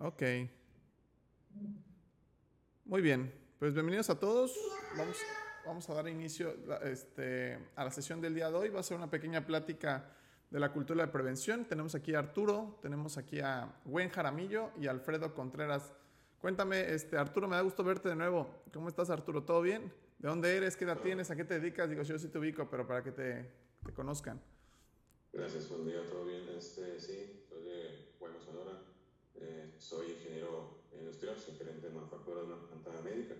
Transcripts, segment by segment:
Ok. Muy bien. Pues bienvenidos a todos. Vamos, vamos a dar inicio este, a la sesión del día de hoy. Va a ser una pequeña plática de la cultura de prevención. Tenemos aquí a Arturo, tenemos aquí a Gwen Jaramillo y Alfredo Contreras. Cuéntame, este, Arturo, me da gusto verte de nuevo. ¿Cómo estás, Arturo? ¿Todo bien? ¿De dónde eres? ¿Qué edad tienes? ¿A qué te dedicas? Digo, yo sí te ubico, pero para que te, te conozcan. Gracias, buen día, todo bien. Este, sí, soy de Guaymas, Sonora. Eh, soy ingeniero industrial, soy gerente de manufactura de una planta médica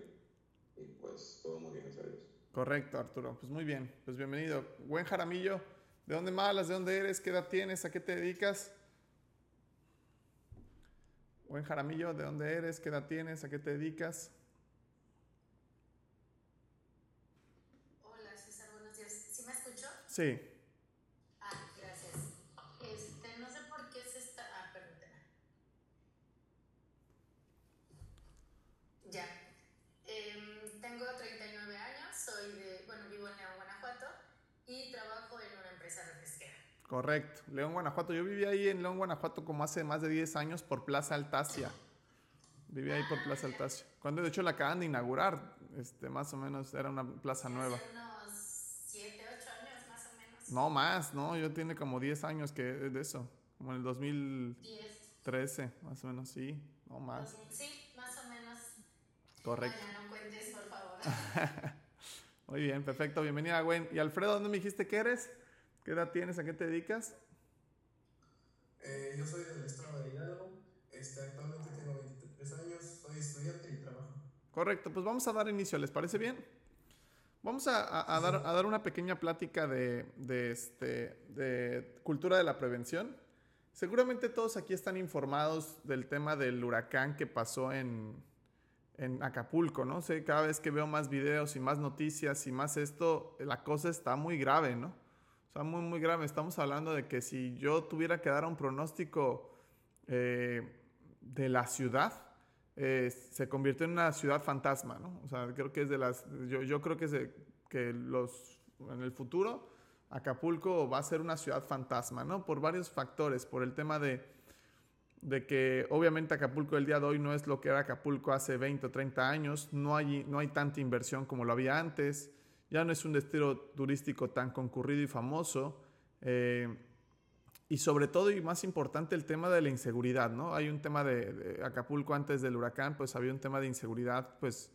y pues todo muy bien, gracias Correcto, Arturo. Pues muy bien, pues bienvenido. Buen Jaramillo, ¿de dónde malas? ¿De dónde eres? ¿Qué edad tienes? ¿A qué te dedicas? Buen Jaramillo, ¿de dónde eres? ¿Qué edad tienes? ¿A qué te dedicas? Hola César, buenos días. ¿Sí me escuchó? Sí. Correcto, León, Guanajuato. Yo viví ahí en León, Guanajuato como hace más de 10 años por Plaza Altasia. Viví ahí por Plaza Altasia. Cuando de hecho la acaban de inaugurar, este, más o menos era una plaza nueva. Hace unos 7, 8 años más o menos. No más, no, yo tiene como 10 años que de eso, como en el 2013, 10. más o menos, sí, no más. Sí, más o menos. Correcto. Vaya, no cuentes, por favor. Muy bien, perfecto, bienvenida Gwen. Y Alfredo, ¿dónde me dijiste que eres? ¿Qué edad tienes? ¿A qué te dedicas? Eh, yo soy del estado de Hidalgo, este, actualmente tengo 23 años, soy estudiante y trabajo. Correcto, pues vamos a dar inicio, ¿les parece bien? Vamos a, a- a dar, a dar una pequeña plática de, de, este, de cultura de la prevención. Seguramente todos aquí están informados del tema del huracán que pasó en, en Acapulco, ¿no? Sé, cada vez que veo más videos y más noticias y más esto, la cosa está muy grave, ¿no? O sea, muy, muy grave. Estamos hablando de que si yo tuviera que dar un pronóstico eh, de la ciudad, eh, se convirtió en una ciudad fantasma, ¿no? O sea, creo que es de las... Yo, yo creo que, se- que los, en el futuro Acapulco va a ser una ciudad fantasma, ¿no? Por varios factores, por el tema de, de que obviamente Acapulco el día de hoy no es lo que era Acapulco hace 20 o 30 años, no hay, no hay tanta inversión como lo había antes, ya no es un destino turístico tan concurrido y famoso, eh, y sobre todo y más importante el tema de la inseguridad, ¿no? Hay un tema de, Acapulco antes del huracán, pues había un tema de inseguridad, pues,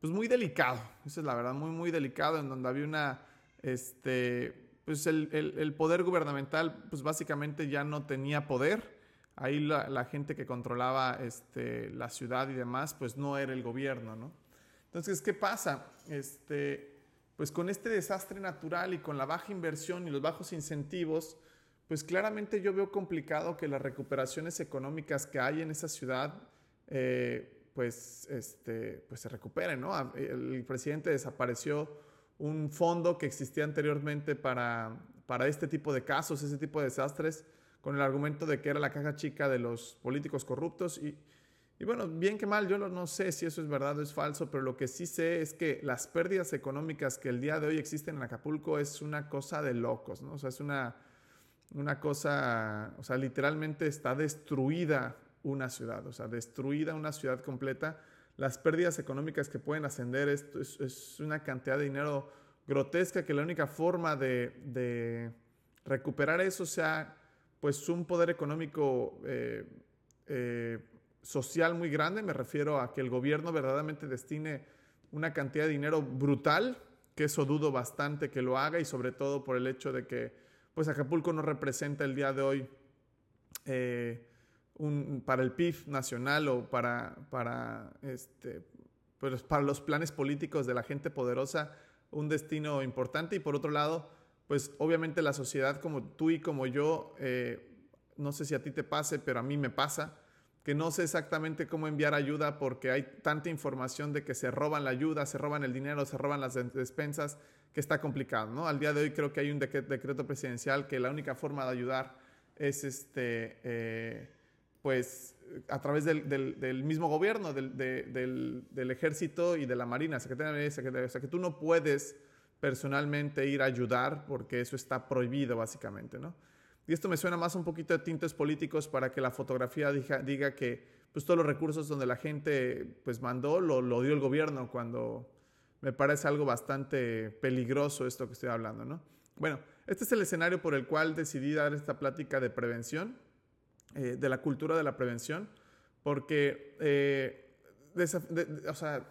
pues muy delicado, esa es la verdad, muy, muy delicado, en donde había una, este, pues el, el- el poder gubernamental, pues básicamente ya no tenía poder, ahí la, la gente que controlaba este, la ciudad y demás, pues no era el gobierno, ¿no? Entonces, ¿qué pasa? Este, pues con este desastre natural y con la baja inversión y los bajos incentivos, pues claramente yo veo complicado que las recuperaciones económicas que hay en esa ciudad, eh, pues, este, pues se recuperen, ¿no? A- El, el presidente desapareció un fondo que existía anteriormente para, para este tipo de casos, ese tipo de desastres, con el argumento de que era la caja chica de los políticos corruptos y, y bueno, bien que mal, yo no- sé si eso es verdad o es falso, pero lo que sí sé es que las pérdidas económicas que el día de hoy existen en Acapulco es una cosa de locos, ¿no? O sea, es una, una cosa, o sea, literalmente está destruida una ciudad, o sea, destruida una ciudad completa. Las pérdidas económicas que pueden ascender es- es una cantidad de dinero grotesca que la única forma de, de recuperar eso sea pues un poder económico eh, eh, social muy grande, me refiero a que el gobierno verdaderamente destine una cantidad de dinero brutal, que eso dudo bastante que lo haga y sobre todo por el hecho de que pues Acapulco no representa el día de hoy eh, un, para el PIB nacional o para, para, este, pues para los planes políticos de la gente poderosa un destino importante. Y por otro lado, pues obviamente la sociedad como tú y como yo, eh, no sé si a ti te pase, pero a mí me pasa, que no sé exactamente cómo enviar ayuda porque hay tanta información de que se roban la ayuda, se roban el dinero, se roban las des- despensas, que está complicado, ¿no? Al día de hoy creo que hay un decre- decreto presidencial que la única forma de ayudar es este, eh, pues a través del, mismo gobierno, del, de- del- del ejército y de la marina, Secretaría de Secretaría- o sea que tú no puedes personalmente ir a ayudar porque eso está prohibido básicamente, ¿no? Y esto me suena más un poquito de tintes políticos para que la fotografía diga, que pues, todos los recursos donde la gente pues, mandó lo, lo dio el gobierno cuando me parece algo bastante peligroso esto que estoy hablando, ¿no? Bueno, este es el escenario por el cual decidí dar esta plática de prevención, eh, de la cultura de la prevención, porque, eh, o sea,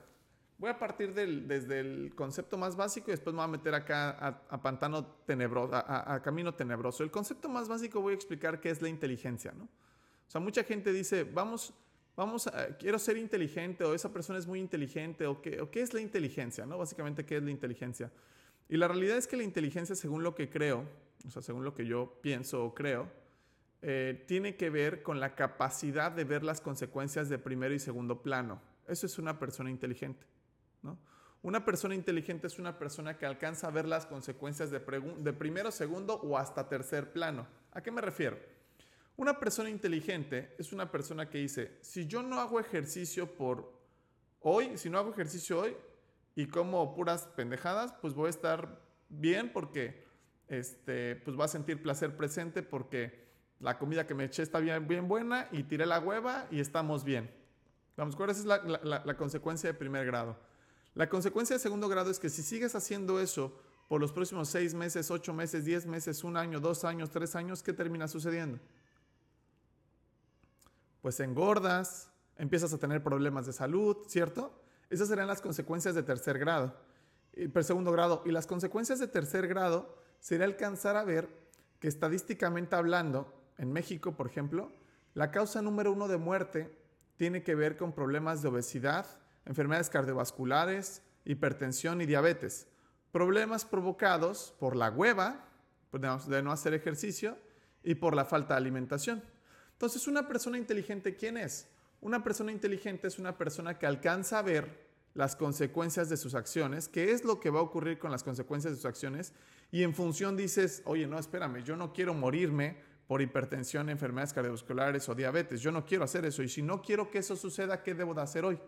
voy a partir del, desde el concepto más básico y después me voy a meter acá a, pantano tenebroso, a, camino tenebroso. El concepto más básico voy a explicar qué es la inteligencia, ¿no? O sea, mucha gente dice, vamos, vamos, a, quiero ser inteligente o esa persona es muy inteligente o qué, o qué es la inteligencia, ¿no? Básicamente, ¿qué es la inteligencia? Y la realidad es que la inteligencia, según lo que creo, o sea, según lo que yo pienso o creo, eh, tiene que ver con la capacidad de ver las consecuencias de primero y segundo plano. Eso es una persona inteligente. Una persona inteligente es una persona que alcanza a ver las consecuencias de, de primero, segundo o hasta tercer plano. ¿A qué me refiero? Una persona inteligente es una persona que dice, si yo no hago ejercicio por hoy, si no hago ejercicio hoy, y como puras pendejadas, pues voy a estar bien porque este, pues va a sentir placer presente porque la comida que me eché está bien, buena y tiré la hueva y estamos bien. Vamos, ¿cuál es la consecuencia de primer grado? La consecuencia de segundo grado es que si sigues haciendo eso por los próximos seis meses, ocho meses, diez meses, un año, dos años, tres años, ¿qué termina sucediendo? Pues engordas, empiezas a tener problemas de salud, ¿cierto? Esas serían las consecuencias de tercer grado, pero segundo grado. Y las consecuencias de tercer grado sería alcanzar a ver que estadísticamente hablando, en México, por ejemplo, la causa número uno de muerte tiene que ver con problemas de obesidad, enfermedades cardiovasculares, hipertensión y diabetes. Problemas provocados por la hueva, de no hacer ejercicio, y por la falta de alimentación. Entonces, una persona inteligente, ¿quién es? Una persona inteligente es una persona que alcanza a ver las consecuencias de sus acciones, qué es lo que va a ocurrir con las consecuencias de sus acciones, y en función dices, oye, no, espérame, yo no quiero morirme por hipertensión, enfermedades cardiovasculares o diabetes, yo no quiero hacer eso, y si no quiero que eso suceda, ¿qué debo de hacer hoy?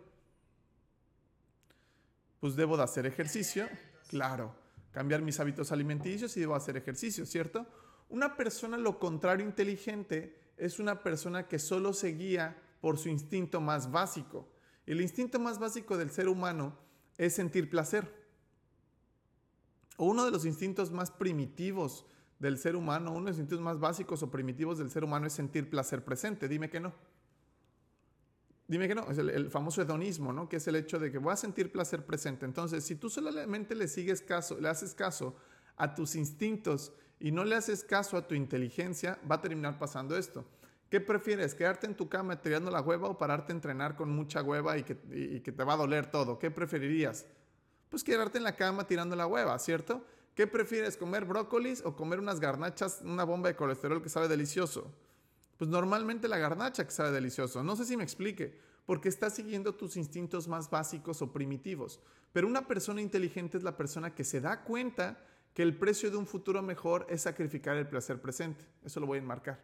Pues debo de hacer ejercicio, claro, cambiar mis hábitos alimenticios y debo hacer ejercicio, ¿cierto? Una persona, lo contrario, inteligente, es una persona que solo se guía por su instinto más básico. El instinto más básico del ser humano es sentir placer. O uno de los instintos más primitivos del ser humano, uno de los instintos más básicos o primitivos del ser humano es sentir placer presente. Dime que no. Dime que no, es el, famoso hedonismo, ¿no? Que es el hecho de que voy a sentir placer presente. Entonces, si tú solamente le sigues caso, le haces caso a tus instintos y no le haces caso a tu inteligencia, va a terminar pasando esto. ¿Qué prefieres? ¿Quedarte en tu cama tirando la hueva o pararte a entrenar con mucha hueva y que, que te va a doler todo? ¿Qué preferirías? Pues quedarte en la cama tirando la hueva, ¿cierto? ¿Qué prefieres? ¿Comer brócolis o comer unas garnachas, una bomba de colesterol que sabe delicioso? Pues normalmente la garnacha que sabe delicioso. No sé si me explique, porque estás siguiendo tus instintos más básicos o primitivos. Pero una persona inteligente es la persona que se da cuenta que el precio de un futuro mejor es sacrificar el placer presente. Eso lo voy a enmarcar.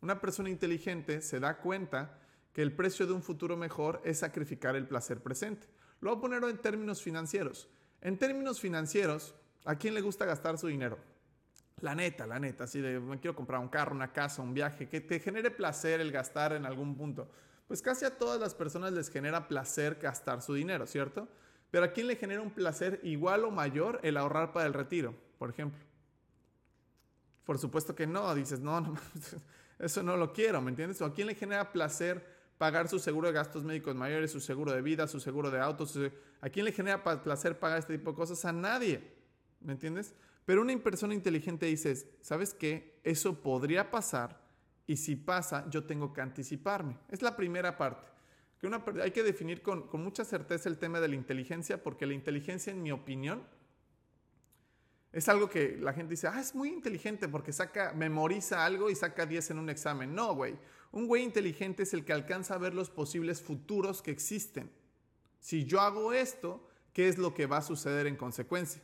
Una persona inteligente se da cuenta que el precio de un futuro mejor es sacrificar el placer presente. Lo voy a poner en términos financieros. En términos financieros, ¿a quién le gusta gastar su dinero? La neta, la neta, así de me quiero comprar un carro, una casa, un viaje, que te genere placer el gastar en algún punto. Pues casi a todas las personas les genera placer gastar su dinero, ¿cierto? Pero ¿a quién le genera un placer igual o mayor el ahorrar para el retiro, por ejemplo? Por supuesto que no, dices, no, no, eso no lo quiero, ¿me entiendes? ¿O a quién le genera placer pagar su seguro de gastos médicos mayores, su seguro de vida, su seguro de autos? ¿A quién le genera placer pagar este tipo de cosas? A nadie, ¿me entiendes? Pero una persona inteligente dice, ¿sabes qué? Eso podría pasar y si pasa, yo tengo que anticiparme. Es la primera parte. Que hay que definir con, con mucha certeza el tema de la inteligencia porque la inteligencia, en mi opinión, es algo que la gente dice, ah, es muy inteligente porque saca, memoriza algo y saca 10 en un examen. No, güey. Un güey inteligente es el que alcanza a ver los posibles futuros que existen. Si yo hago esto, ¿qué es lo que va a suceder en consecuencia?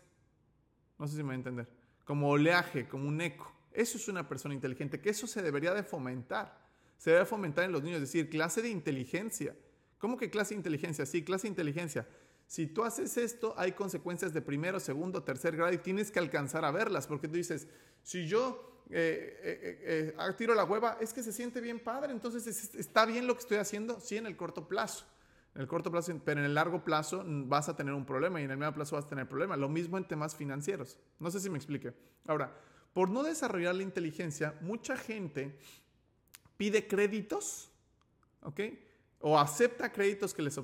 No sé si me va a entender. Como oleaje, como un eco. Eso es una persona inteligente, que eso se debería de fomentar. Se debe fomentar en los niños, es decir, clase de inteligencia. ¿Cómo que clase de inteligencia? Sí, clase de inteligencia. Si tú haces esto, hay consecuencias de primero, segundo, tercer grado y tienes que alcanzar a verlas, porque tú dices, si yo eh, eh, eh, tiro la hueva, es que se siente bien padre, entonces está bien lo que estoy haciendo, sí, en el corto plazo. En el corto plazo, pero en el largo plazo vas a tener un problema y en el medio plazo vas a tener problema. Lo mismo en temas financieros. No sé si me explique. Ahora, por no desarrollar la inteligencia, mucha gente pide créditos, ¿ok? O acepta créditos que les,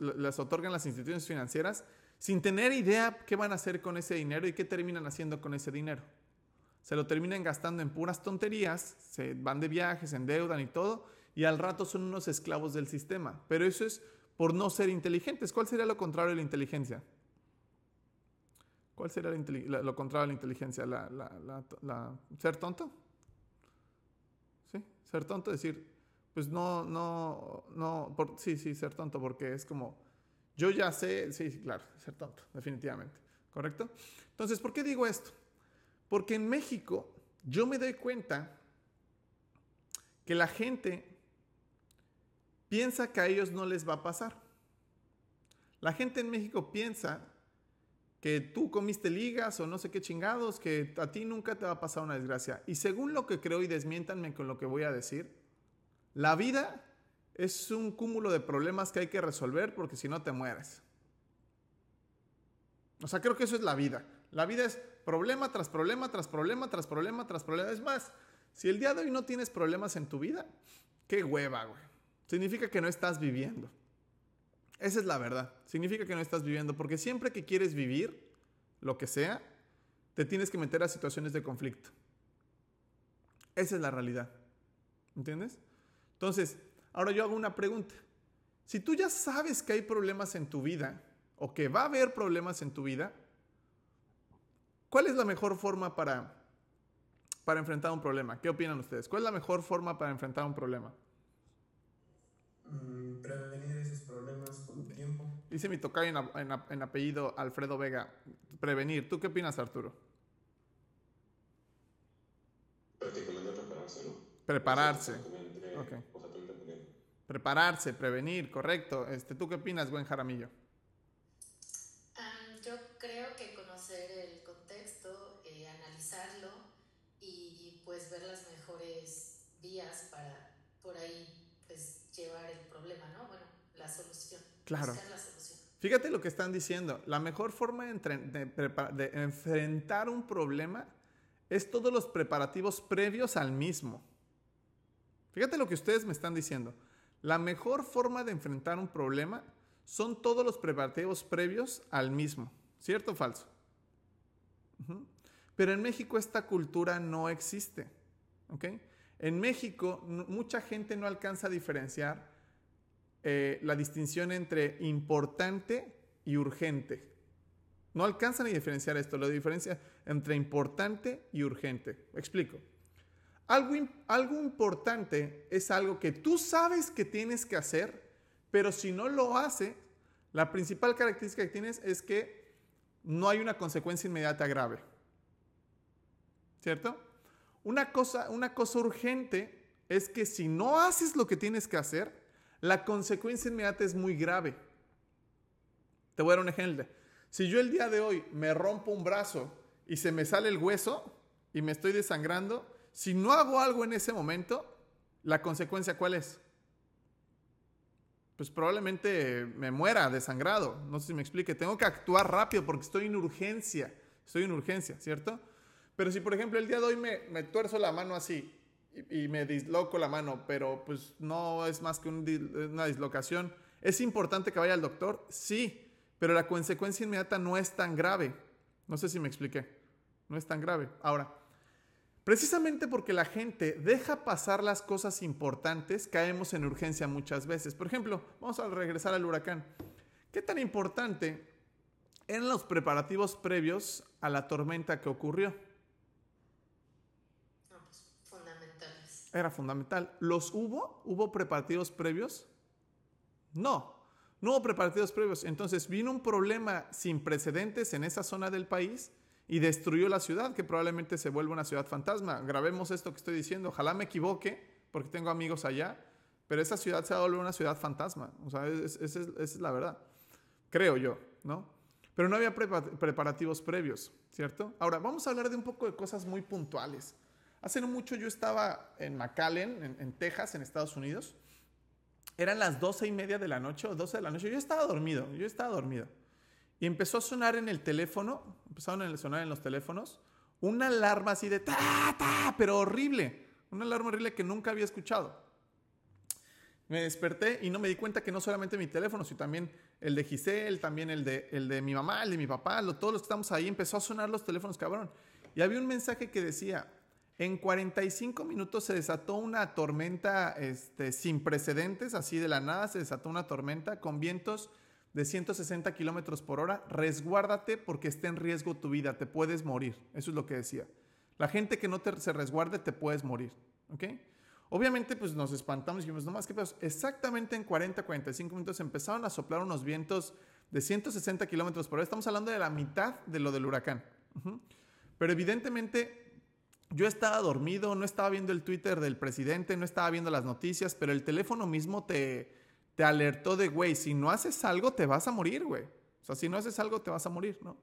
les otorgan las instituciones financieras sin tener idea qué van a hacer con ese dinero y qué terminan haciendo con ese dinero. Se lo terminan gastando en puras tonterías, se van de viajes, se endeudan y todo, y al rato son unos esclavos del sistema. Pero eso es por no ser inteligentes. ¿Cuál sería lo contrario de la inteligencia? ¿Cuál sería lo contrario de la inteligencia? ¿Ser tonto? ¿Sí? Ser tonto, decir, pues no, no, no, sí, sí, ser tonto, porque es como, yo ya sé, sí, claro, ser tonto, definitivamente. ¿Correcto? Entonces, ¿por qué digo esto? Porque en México yo me doy cuenta que la gente piensa que a ellos no les va a pasar. La gente en México piensa que tú comiste ligas o no sé qué chingados, que a ti nunca te va a pasar una desgracia. Y según lo que creo, y desmiéntanme con lo que voy a decir, la vida es un cúmulo de problemas que hay que resolver porque si no te mueres. O sea, creo que eso es la vida. La vida es problema tras problema, tras problema, tras problema, tras problema. Es más, si el día de hoy no tienes problemas en tu vida, qué hueva, güey. Significa que no estás viviendo. Esa es la verdad. Significa que no estás viviendo porque siempre que quieres vivir, lo que sea, te tienes que meter a situaciones de conflicto. Esa es la realidad. ¿Entiendes? Entonces, ahora yo hago una pregunta. Si tú ya sabes que hay problemas en tu vida o que va a haber problemas en tu vida, ¿cuál es la mejor forma para, para enfrentar un problema? ¿Qué opinan ustedes? ¿Cuál es la mejor forma para enfrentar un problema? Mm, prevenir esos problemas con tiempo. Dice mi tocayo en, apellido Alfredo Vega. Prevenir. ¿Tú qué opinas, Arturo? Prácticamente prepararse, ¿no? Prepararse. Prepararse, prevenir, correcto. Este, ¿Tú qué opinas, buen Jaramillo? yo creo que conocer el contexto, eh, analizarlo y pues ver las mejores vías para por ahí llevar el problema, ¿no? Bueno, la solución. Claro. Fíjate lo que están diciendo. La mejor forma de, enfrentar un problema es todos los preparativos previos al mismo. Fíjate lo que ustedes me están diciendo. La mejor forma de enfrentar un problema son todos los preparativos previos al mismo. ¿Cierto o falso? Pero en México esta cultura no existe. ¿Ok? En México, mucha gente no alcanza a diferenciar eh, la distinción entre importante y urgente. No alcanzan a diferenciar esto, la diferencia entre importante y urgente. explico. Algo, algo importante es algo que tú sabes que tienes que hacer, pero si no lo hace, la principal característica que tienes es que no hay una consecuencia inmediata grave. ¿Cierto? Una cosa, una cosa urgente es que si no haces lo que tienes que hacer, la consecuencia inmediata es muy grave. Te voy a dar un ejemplo. Si yo el día de hoy me rompo un brazo y se me sale el hueso y me estoy desangrando, si no hago algo en ese momento, la consecuencia cuál es? Pues probablemente me muera desangrado. No sé si me explique. Tengo que actuar rápido porque estoy en urgencia. Estoy en urgencia, ¿cierto? Pero si, por ejemplo, el día de hoy me, me tuerzo la mano así y, me disloco la mano, pero pues no es más que una dislocación, ¿es importante que vaya al doctor? Sí, pero la consecuencia inmediata no es tan grave. No sé si me expliqué. No es tan grave. Ahora, precisamente porque la gente deja pasar las cosas importantes, caemos en urgencia muchas veces. Por ejemplo, vamos a regresar al huracán. ¿Qué tan importante eran los preparativos previos a la tormenta que ocurrió? Era fundamental. ¿Los hubo? ¿Hubo preparativos previos? No, no hubo preparativos previos. Entonces vino un problema sin precedentes en esa zona del país y destruyó la ciudad, que probablemente se vuelva una ciudad fantasma. Grabemos esto que estoy diciendo. Ojalá me equivoque, porque tengo amigos allá, pero esa ciudad se va a volver una ciudad fantasma. O esa es, la verdad. Creo yo, ¿no? Pero no había preparativos previos, ¿cierto? Ahora, vamos a hablar de un poco de cosas muy puntuales. Hace no mucho yo estaba en McAllen, en, Texas, en Estados Unidos. Eran las doce y media de la noche o 12 de la noche. Yo estaba dormido, yo estaba dormido. Y empezó a sonar en el teléfono, empezaron a sonar en los teléfonos, una alarma así de ta, ta, pero horrible. Una alarma horrible que nunca había escuchado. Me desperté y no me di cuenta que no solamente mi teléfono, sino también el de Giselle, también el de, el de mi mamá, el de mi papá, todos los que estamos ahí, empezó a sonar los teléfonos, cabrón. Y había un mensaje que decía, en 45 minutos se desató una tormenta este, sin precedentes, así de la nada se desató una tormenta con vientos de 160 kilómetros por hora. Resguárdate porque está en riesgo tu vida, te puedes morir. Eso es lo que decía. La gente que no te, se resguarde te puedes morir. ¿Ok? Obviamente, pues nos espantamos y dijimos, no más que pedos. Exactamente en 40, 45 minutos empezaron a soplar unos vientos de 160 kilómetros por hora. Estamos hablando de la mitad de lo del huracán. Pero evidentemente yo estaba dormido, no estaba viendo el Twitter del presidente, no estaba viendo las noticias, pero el teléfono mismo te, te alertó de, güey, si no haces algo te vas a morir, güey. O sea, si no haces algo te vas a morir, ¿no?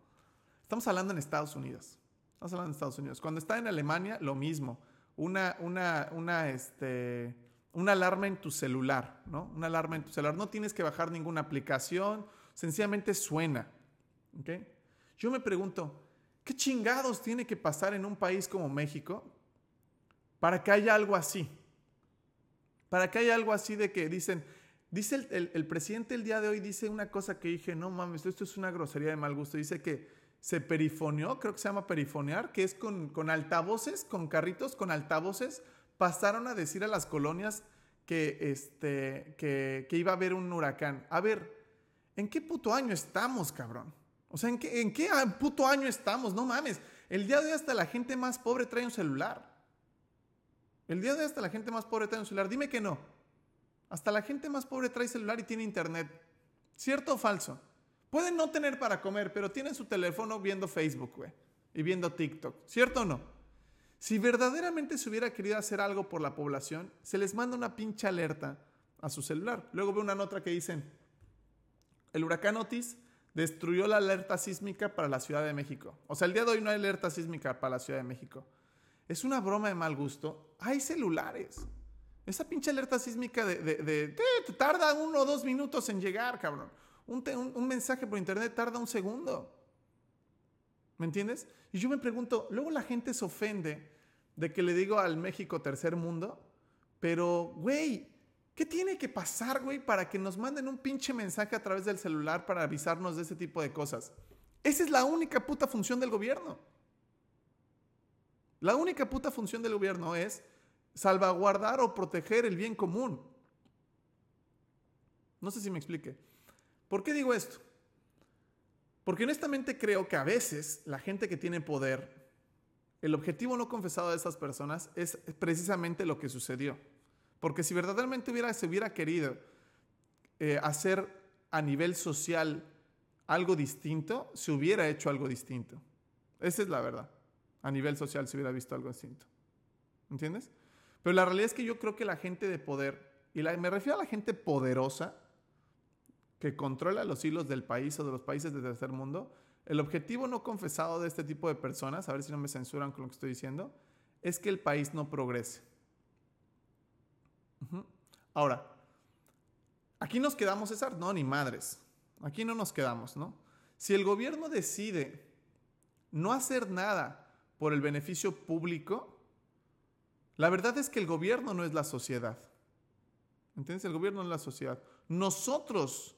Estamos hablando en Estados Unidos. Estamos hablando en Estados Unidos. Cuando está en Alemania, lo mismo. Una, una, una, este, una alarma en tu celular, ¿no? Una alarma en tu celular. No tienes que bajar ninguna aplicación, sencillamente suena. ¿Ok? Yo me pregunto, ¿Qué chingados tiene que pasar en un país como México para que haya algo así? Para que haya algo así de que dicen, dice el, presidente el día de hoy, dice una cosa que dije, no mames, esto es una grosería de mal gusto. Dice que se perifoneó, creo que se llama perifonear, que es con, con altavoces, con carritos, con altavoces, pasaron a decir a las colonias que, este, que, que iba a haber un huracán. A ver, ¿en qué puto año estamos, cabrón? O sea, ¿en qué, ¿en qué puto año estamos? No mames. El día de hoy hasta la gente más pobre trae un celular. El día de hoy hasta la gente más pobre trae un celular. Dime que no. Hasta la gente más pobre trae celular y tiene internet. ¿Cierto o falso? Pueden no tener para comer, pero tienen su teléfono viendo Facebook, güey. Y viendo TikTok. ¿Cierto o no? Si verdaderamente se hubiera querido hacer algo por la población, se les manda una pinche alerta a su celular. Luego veo una nota que dicen, el huracán Otis destruyó la alerta sísmica para la Ciudad de México. O sea, el día de hoy no hay alerta sísmica para la Ciudad de México. Es una broma de mal gusto. Hay celulares. Esa pinche alerta sísmica de, de, tarda uno o dos minutos en llegar, cabrón. Un, un, mensaje por internet tarda un segundo. ¿Me entiendes? Y yo me pregunto, luego la gente se ofende de que le digo al México tercer mundo, pero, güey, ¿Qué tiene que pasar, güey, para que nos manden un pinche mensaje a través del celular para avisarnos de ese tipo de cosas? Esa es la única puta función del gobierno. La única puta función del gobierno es salvaguardar o proteger el bien común. No sé si me explique. ¿Por qué digo esto? Porque honestamente creo que a veces la gente que tiene poder, el objetivo no confesado de esas personas es precisamente lo que sucedió. Porque si verdaderamente hubiera, se hubiera querido eh, hacer a nivel social algo distinto, se hubiera hecho algo distinto. Esa es la verdad. A nivel social se hubiera visto algo distinto. ¿Entiendes? Pero la realidad es que yo creo que la gente de poder, y me refiero a la gente poderosa, que controla los hilos del país o de los países del tercer mundo, el objetivo no confesado de este tipo de personas, a ver si no me censuran con lo que estoy diciendo, es que el país no progrese. Ahora, aquí nos quedamos, César. No, ni madres. Aquí no nos quedamos, ¿no? Si el gobierno decide no hacer nada por el beneficio público, la verdad es que el gobierno no es la sociedad. ¿Entiendes? El gobierno no es la sociedad. Nosotros,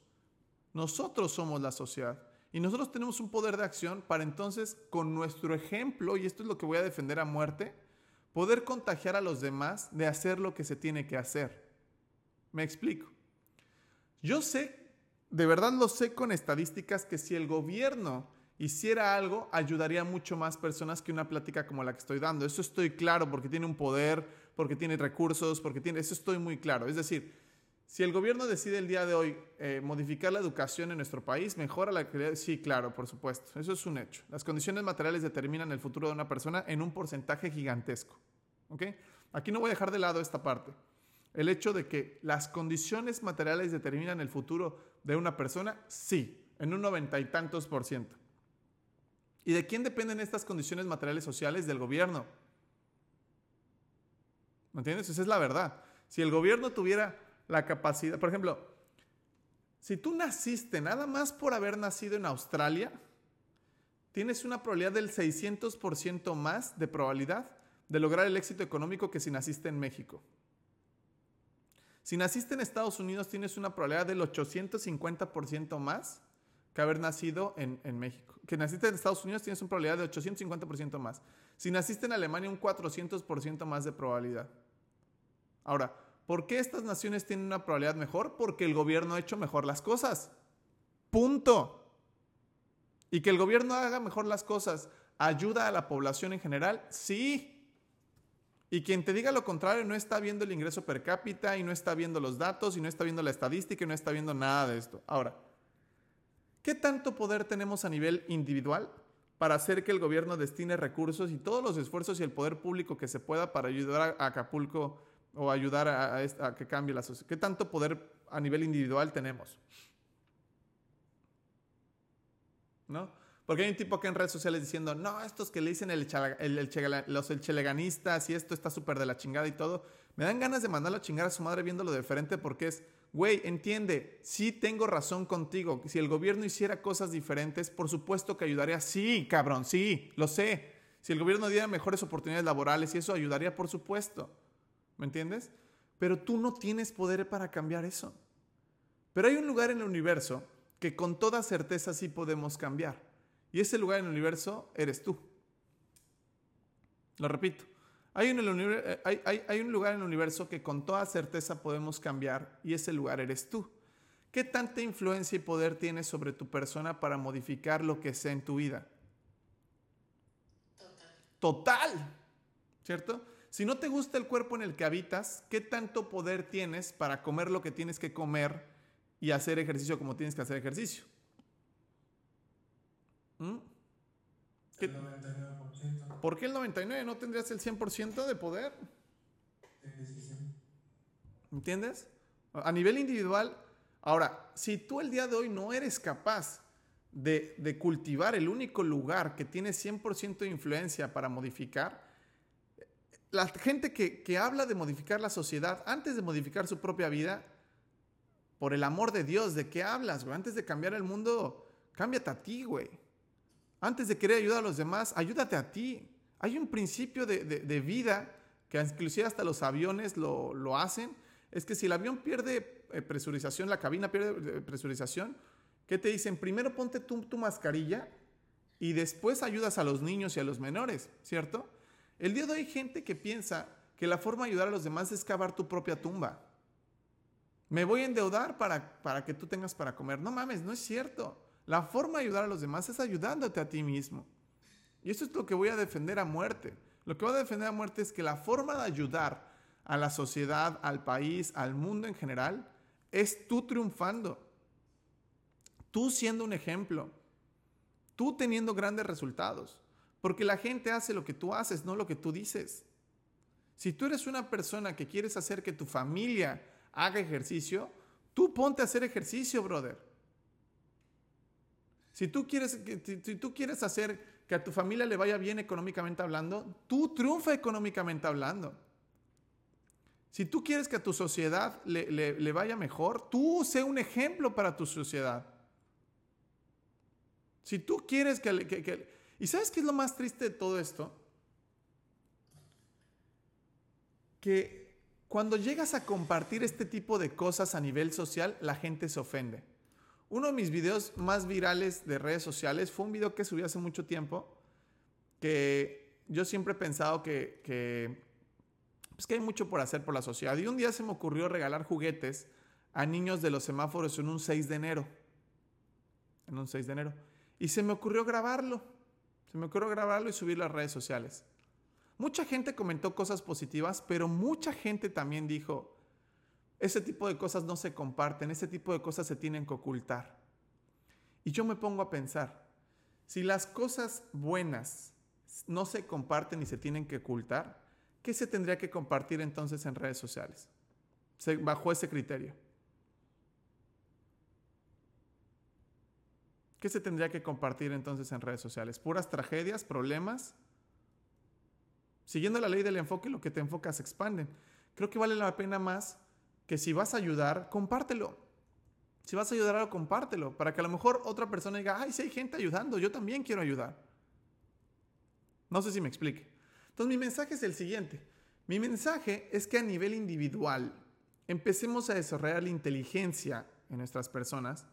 nosotros somos la sociedad. Y nosotros tenemos un poder de acción para entonces, con nuestro ejemplo, y esto es lo que voy a defender a muerte, poder contagiar a los demás de hacer lo que se tiene que hacer. Me explico. Yo sé, de verdad lo sé con estadísticas, que si el gobierno hiciera algo, ayudaría mucho más personas que una plática como la que estoy dando. Eso estoy claro porque tiene un poder, porque tiene recursos, porque tiene... Eso estoy muy claro. Es decir, si el gobierno decide el día de hoy eh, modificar la educación en nuestro país, mejora la calidad. Sí, claro, por supuesto. Eso es un hecho. Las condiciones materiales determinan el futuro de una persona en un porcentaje gigantesco. ¿Ok? Aquí no voy a dejar de lado esta parte. El hecho de que las condiciones materiales determinan el futuro de una persona, sí, en un noventa y tantos por ciento. ¿Y de quién dependen estas condiciones materiales sociales? Del gobierno. ¿Me entiendes? Esa es la verdad. Si el gobierno tuviera la capacidad, por ejemplo, si tú naciste nada más por haber nacido en Australia, tienes una probabilidad del 600% más de probabilidad de lograr el éxito económico que si naciste en México. Si naciste en Estados Unidos, tienes una probabilidad del 850% más que haber nacido en, México. Que naciste en Estados Unidos, tienes una probabilidad de 850% más. Si naciste en Alemania, un 400% más de probabilidad. Ahora, ¿por qué estas naciones tienen una probabilidad mejor? Porque el gobierno ha hecho mejor las cosas. Punto. Y que el gobierno haga mejor las cosas ayuda a la población en general, sí. Y quien te diga lo contrario no está viendo el ingreso per cápita y no está viendo los datos y no está viendo la estadística y no está viendo nada de esto. Ahora, ¿qué tanto poder tenemos a nivel individual para hacer que el gobierno destine recursos y todos los esfuerzos y el poder público que se pueda para ayudar a Acapulco o ayudar a, que cambie la sociedad? ¿Qué tanto poder a nivel individual tenemos? ¿No? Porque hay un tipo que en redes sociales diciendo, no, estos que le dicen el, los el cheleganistas y esto está súper de la chingada y todo. Me dan ganas de mandarlo a chingar a su madre viéndolo de frente porque es, güey, entiende, sí tengo razón contigo. Si el gobierno hiciera cosas diferentes, por supuesto que ayudaría. Sí, cabrón, sí, lo sé. Si el gobierno diera mejores oportunidades laborales y eso ayudaría, por supuesto. ¿Me entiendes? Pero tú no tienes poder para cambiar eso. Pero hay un lugar en el universo que con toda certeza sí podemos cambiar. Y ese lugar en el universo eres tú. Lo repito. Hay un, eh, hay, un, lugar en el universo que con toda certeza podemos cambiar y ese lugar eres tú. ¿Qué tanta influencia y poder tienes sobre tu persona para modificar lo que sea en tu vida? Total. Total. ¿Cierto? Si no te gusta el cuerpo en el que habitas, ¿qué tanto poder tienes para comer lo que tienes que comer y hacer ejercicio como tienes que hacer ejercicio? ¿Mm? El 99%. ¿Por qué el 99%? ¿No tendrías el 100% de poder? ¿Entiendes? A nivel individual, ahora, si tú el día de hoy no eres capaz de, cultivar el único lugar que tiene 100% de influencia para modificar, la gente que, que, habla de modificar la sociedad antes de modificar su propia vida, por el amor de Dios, ¿de qué hablas, güey? Antes de cambiar el mundo, cámbiate a ti, güey. Antes de querer ayudar a los demás, ayúdate a ti. Hay un principio de, vida que inclusive hasta los aviones lo, hacen. Es que si el avión pierde eh, presurización, la cabina pierde eh, presurización, ¿qué te dicen? Primero ponte tu, tu mascarilla y después ayudas a los niños y a los menores, ¿cierto? El día de hoy hay gente que piensa que la forma de ayudar a los demás es cavar tu propia tumba. Me voy a endeudar para, para que tú tengas para comer. No mames, no es cierto. La forma de ayudar a los demás es ayudándote a ti mismo. Y eso es lo que voy a defender a muerte. Lo que voy a defender a muerte es que la forma de ayudar a la sociedad, al país, al mundo en general, es tú triunfando. Tú siendo un ejemplo. Tú teniendo grandes resultados. Porque la gente hace lo que tú haces, no lo que tú dices. Si tú eres una persona que quieres hacer que tu familia haga ejercicio, tú ponte a hacer ejercicio, brother. Si tú quieres, si tú quieres hacer que a tu familia le vaya bien económicamente hablando, tú triunfa económicamente hablando. Si tú quieres que a tu sociedad le, vaya mejor, tú sé un ejemplo para tu sociedad. Si tú quieres que, que... ¿Y sabes qué es lo más triste de todo esto? Que cuando llegas a compartir este tipo de cosas a nivel social, la gente se ofende. Uno de mis videos más virales de redes sociales fue un video que subí hace mucho tiempo, que yo siempre he pensado que, que, pues que hay mucho por hacer por la sociedad. Y un día se me ocurrió regalar juguetes a niños de los semáforos en un 6 de enero. En un 6 de enero. Y se me ocurrió grabarlo. Se me ocurrió grabarlo y subirlo a redes sociales. Mucha gente comentó cosas positivas, pero mucha gente también dijo, ese tipo de cosas no se comparten, ese tipo de cosas se tienen que ocultar. Y yo me pongo a pensar, si las cosas buenas no se comparten y se tienen que ocultar, ¿qué se tendría que compartir entonces en redes sociales? Bajo ese criterio. ¿Qué se tendría que compartir entonces en redes sociales? ¿Puras tragedias, problemas? Siguiendo la ley del enfoque, lo que te enfocas expanden. Creo que vale la pena más que si vas a ayudar, compártelo. Si vas a ayudar, compártelo. Para que a lo mejor otra persona diga, ay, si hay gente ayudando, yo también quiero ayudar. No sé si me explique. Entonces mi mensaje es el siguiente. Mi mensaje es que a nivel individual empecemos a desarrollar la inteligencia en nuestras personas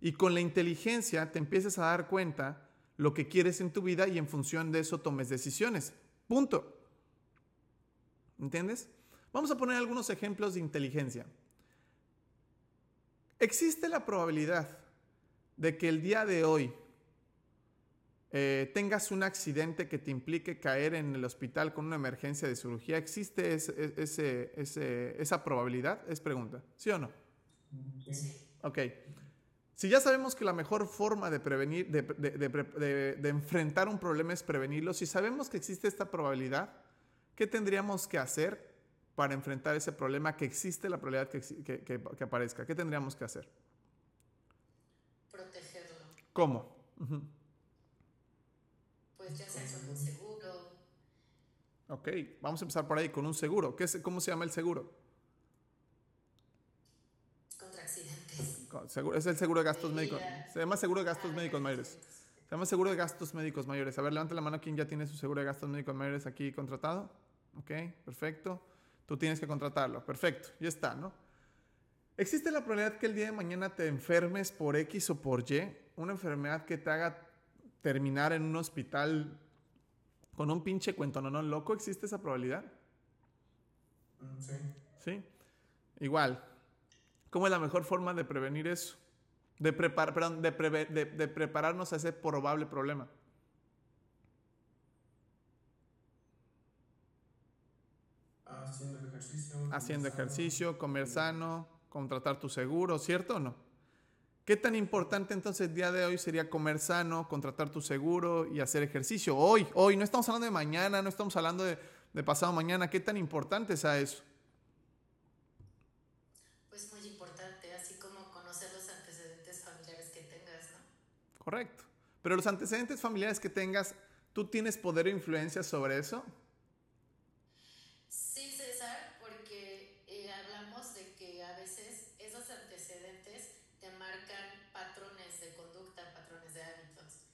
y con la inteligencia te empieces a dar cuenta lo que quieres en tu vida y en función de eso tomes decisiones. Punto. ¿Entiendes? Vamos a poner algunos ejemplos de inteligencia. Existe la probabilidad de que el día de hoy eh, tengas un accidente que te implique caer en el hospital con una emergencia de cirugía. ¿Existe esa probabilidad? Es pregunta. ¿Sí o no? Sí. Ok. Si ya sabemos que la mejor forma de prevenir, de, enfrentar un problema es prevenirlo, si sabemos que existe esta probabilidad, ¿qué tendríamos que hacer para enfrentar ese problema que existe la probabilidad que, aparezca? ¿Qué tendríamos que hacer? Protegerlo. ¿Cómo? Pues ya sea con un seguro. Ok, vamos a empezar por ahí, con un seguro. ¿Qué es, ¿Cómo se llama el seguro? Es el seguro de gastos médicos. Se llama seguro de gastos médicos mayores. Se llama seguro de gastos médicos mayores. A ver, levanta la mano quien ya tiene su seguro de gastos médicos mayores aquí contratado. Ok, perfecto. Tú tienes que contratarlo. Perfecto, ya está, ¿no? ¿Existe la probabilidad que el día de mañana te enfermes por X o por Y? Una enfermedad que te haga terminar en un hospital con un pinche cuento, ¿no? ¿No loco? ¿Existe esa probabilidad? Mm, sí. Sí. Igual, ¿Cómo es la mejor forma de prevenir eso? De, perdón, de, prepararnos a ese probable problema. Haciendo ejercicio. Haciendo ejercicio, comer sano, contratar tu seguro, ¿cierto o no? ¿Qué tan importante entonces el día de hoy sería comer sano, contratar tu seguro y hacer ejercicio? Hoy, hoy, no estamos hablando de mañana, no estamos hablando de, de pasado mañana. ¿Qué tan importante es a eso? Correcto. Pero los antecedentes familiares que tengas, ¿tú tienes poder o influencia sobre eso? Sí, César, porque eh, hablamos de que a veces esos antecedentes te marcan patrones de conducta, patrones de hábitos.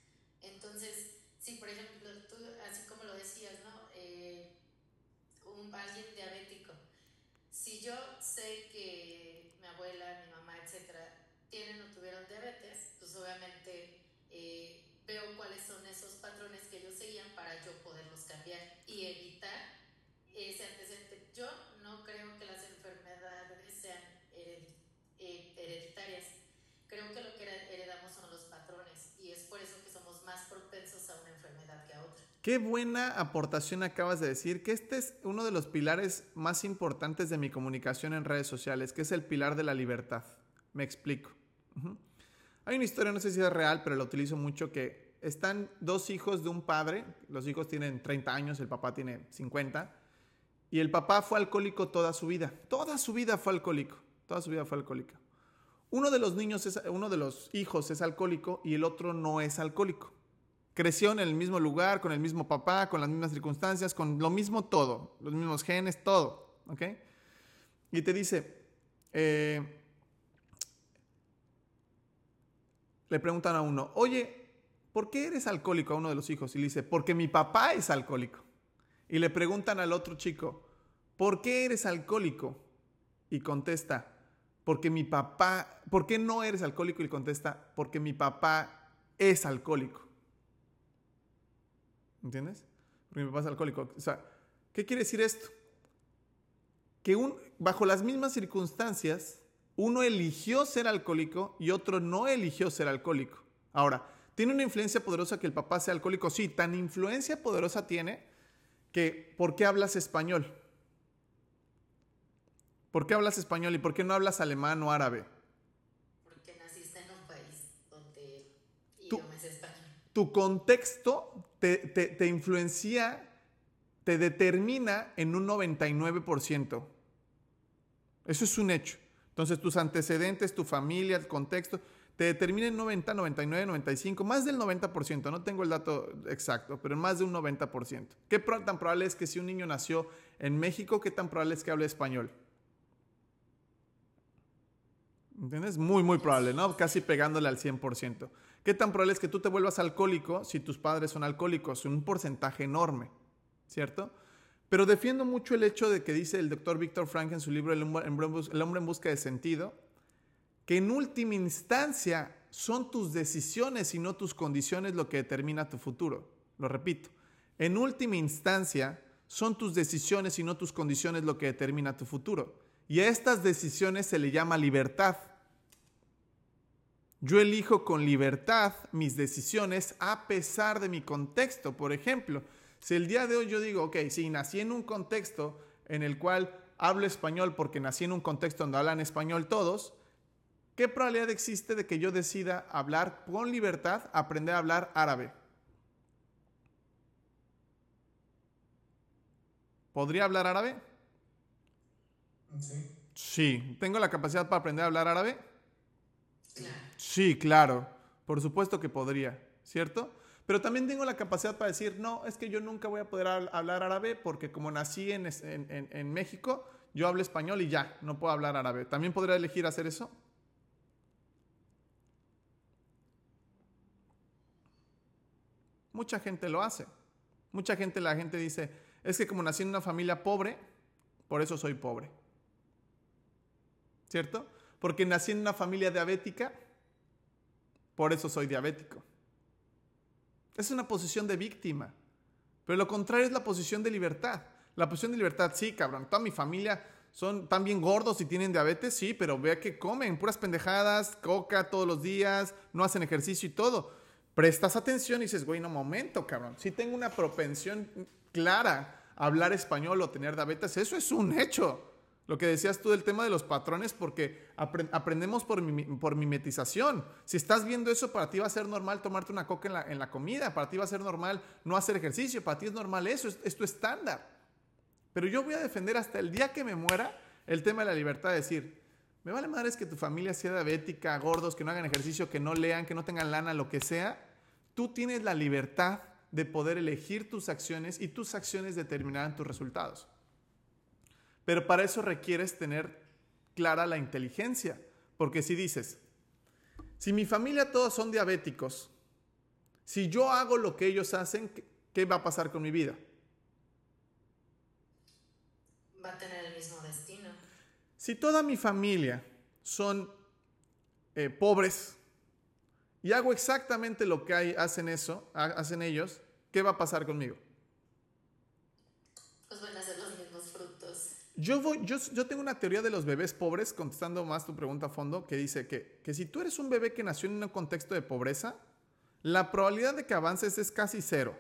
Entonces, si por ejemplo, tú, así como lo decías, ¿no? Eh, un, alguien diabético, si yo sé que mi abuela, mi mamá, etcétera, tienen o tuvieron diabetes, pues obviamente son esos patrones que ellos seguían para yo poderlos cambiar y evitar ese antecedente. Yo no creo que las enfermedades sean eh, hereditarias. Creo que lo que heredamos son los patrones y es por eso que somos más propensos a una enfermedad que a otra. Qué buena aportación acabas de decir, que este es uno de los pilares más importantes de mi comunicación en redes sociales, que es el pilar de la libertad. Me explico. Hay una historia, no sé si es real, pero la utilizo mucho, que están dos hijos de un padre, los hijos tienen 30 años, el papá tiene 50, y el papá fue alcohólico toda su vida, toda su vida fue alcohólico, toda su vida fue alcohólico. Uno de los niños, es, uno de los hijos es alcohólico y el otro no es alcohólico. Creció en el mismo lugar, con el mismo papá, con las mismas circunstancias, con lo mismo todo, los mismos genes, todo, ¿ok? Y te dice, eh, le preguntan a uno, oye, ¿por qué eres alcohólico a uno de los hijos? Y le dice, porque mi papá es alcohólico. Y le preguntan al otro chico, ¿por qué eres alcohólico? Y contesta, porque mi papá, ¿por qué no eres alcohólico? Y contesta, porque mi papá es alcohólico. ¿Entiendes? Porque mi papá es alcohólico. O sea, ¿qué quiere decir esto? Que bajo las mismas circunstancias, uno eligió ser alcohólico y otro no eligió ser alcohólico. Ahora, ¿tiene una influencia poderosa que el papá sea alcohólico? Sí, tan influencia poderosa tiene que ¿por qué hablas español? ¿Por qué hablas español y por qué no hablas alemán o árabe? Porque naciste en un país donde el idioma es español. Tu contexto te, te influencia, te determina en un 99%. Eso es un hecho. Entonces tus antecedentes, tu familia, el contexto, te determina en 90, 99, 95, más del 90%, no tengo el dato exacto, pero más de un 90%. ¿Qué tan probable es que si un niño nació en México, qué tan probable es que hable español? ¿Entiendes? Muy, muy probable, ¿no? Casi pegándole al 100%. ¿Qué tan probable es que tú te vuelvas alcohólico si tus padres son alcohólicos? Un porcentaje enorme, ¿cierto? Pero defiendo mucho el hecho de que dice el doctor Víctor Frank en su libro El hombre en busca de sentido, que en última instancia son tus decisiones y no tus condiciones lo que determina tu futuro. Lo repito, en última instancia son tus decisiones y no tus condiciones lo que determina tu futuro. Y a estas decisiones se le llama libertad. Yo elijo con libertad mis decisiones a pesar de mi contexto. Por ejemplo, si el día de hoy yo digo, ok, si nací en un contexto en el cual hablo español porque nací en un contexto donde hablan español todos, ¿qué probabilidad existe de que yo decida hablar con libertad, aprender a hablar árabe? ¿Podría hablar árabe? Sí. Sí. ¿Tengo la capacidad para aprender a hablar árabe? Claro. Sí, claro. Por supuesto que podría, ¿cierto? Pero también tengo la capacidad para decir, no, es que yo nunca voy a poder hablar árabe porque como nací en, en, en México, yo hablo español y ya, no puedo hablar árabe. ¿También podría elegir hacer eso? Mucha gente lo hace. Mucha gente, la gente dice, es que como nací en una familia pobre, por eso soy pobre. ¿Cierto? Porque nací en una familia diabética, por eso soy diabético. Es una posición de víctima. Pero lo contrario es la posición de libertad. La posición de libertad, sí, cabrón. Toda mi familia son tan bien gordos y tienen diabetes, sí, pero vea que comen puras pendejadas, coca todos los días, no hacen ejercicio y todo. Prestas atención y dices, güey, no, momento, cabrón. Si tengo una propensión clara a hablar español o tener diabetes, eso es un hecho. Lo que decías tú del tema de los patrones, porque aprendemos por, por, mimetización. Si estás viendo eso, para ti va a ser normal tomarte una coca en la, en la, comida, para ti va a ser normal no hacer ejercicio, para ti es normal eso, es, tu estándar. Pero yo voy a defender hasta el día que me muera el tema de la libertad de decir, me vale madres que tu familia sea diabética, gordos, que no hagan ejercicio, que no lean, que no tengan lana, lo que sea. Tú tienes la libertad de poder elegir tus acciones y tus acciones determinarán tus resultados. Pero para eso requieres tener clara la inteligencia. Porque si dices, si mi familia todos son diabéticos, si yo hago lo que ellos hacen, ¿qué va a pasar con mi vida? Va a tener el mismo destino. Si toda mi familia son eh, pobres y hago exactamente lo que hay, hacen eso, hacen ellos, ¿qué va a pasar conmigo? Yo, voy, yo, yo, tengo una teoría de los bebés pobres, contestando más tu pregunta a fondo, que dice que, que si tú eres un bebé que nació en un contexto de pobreza, la probabilidad de que avances es casi cero.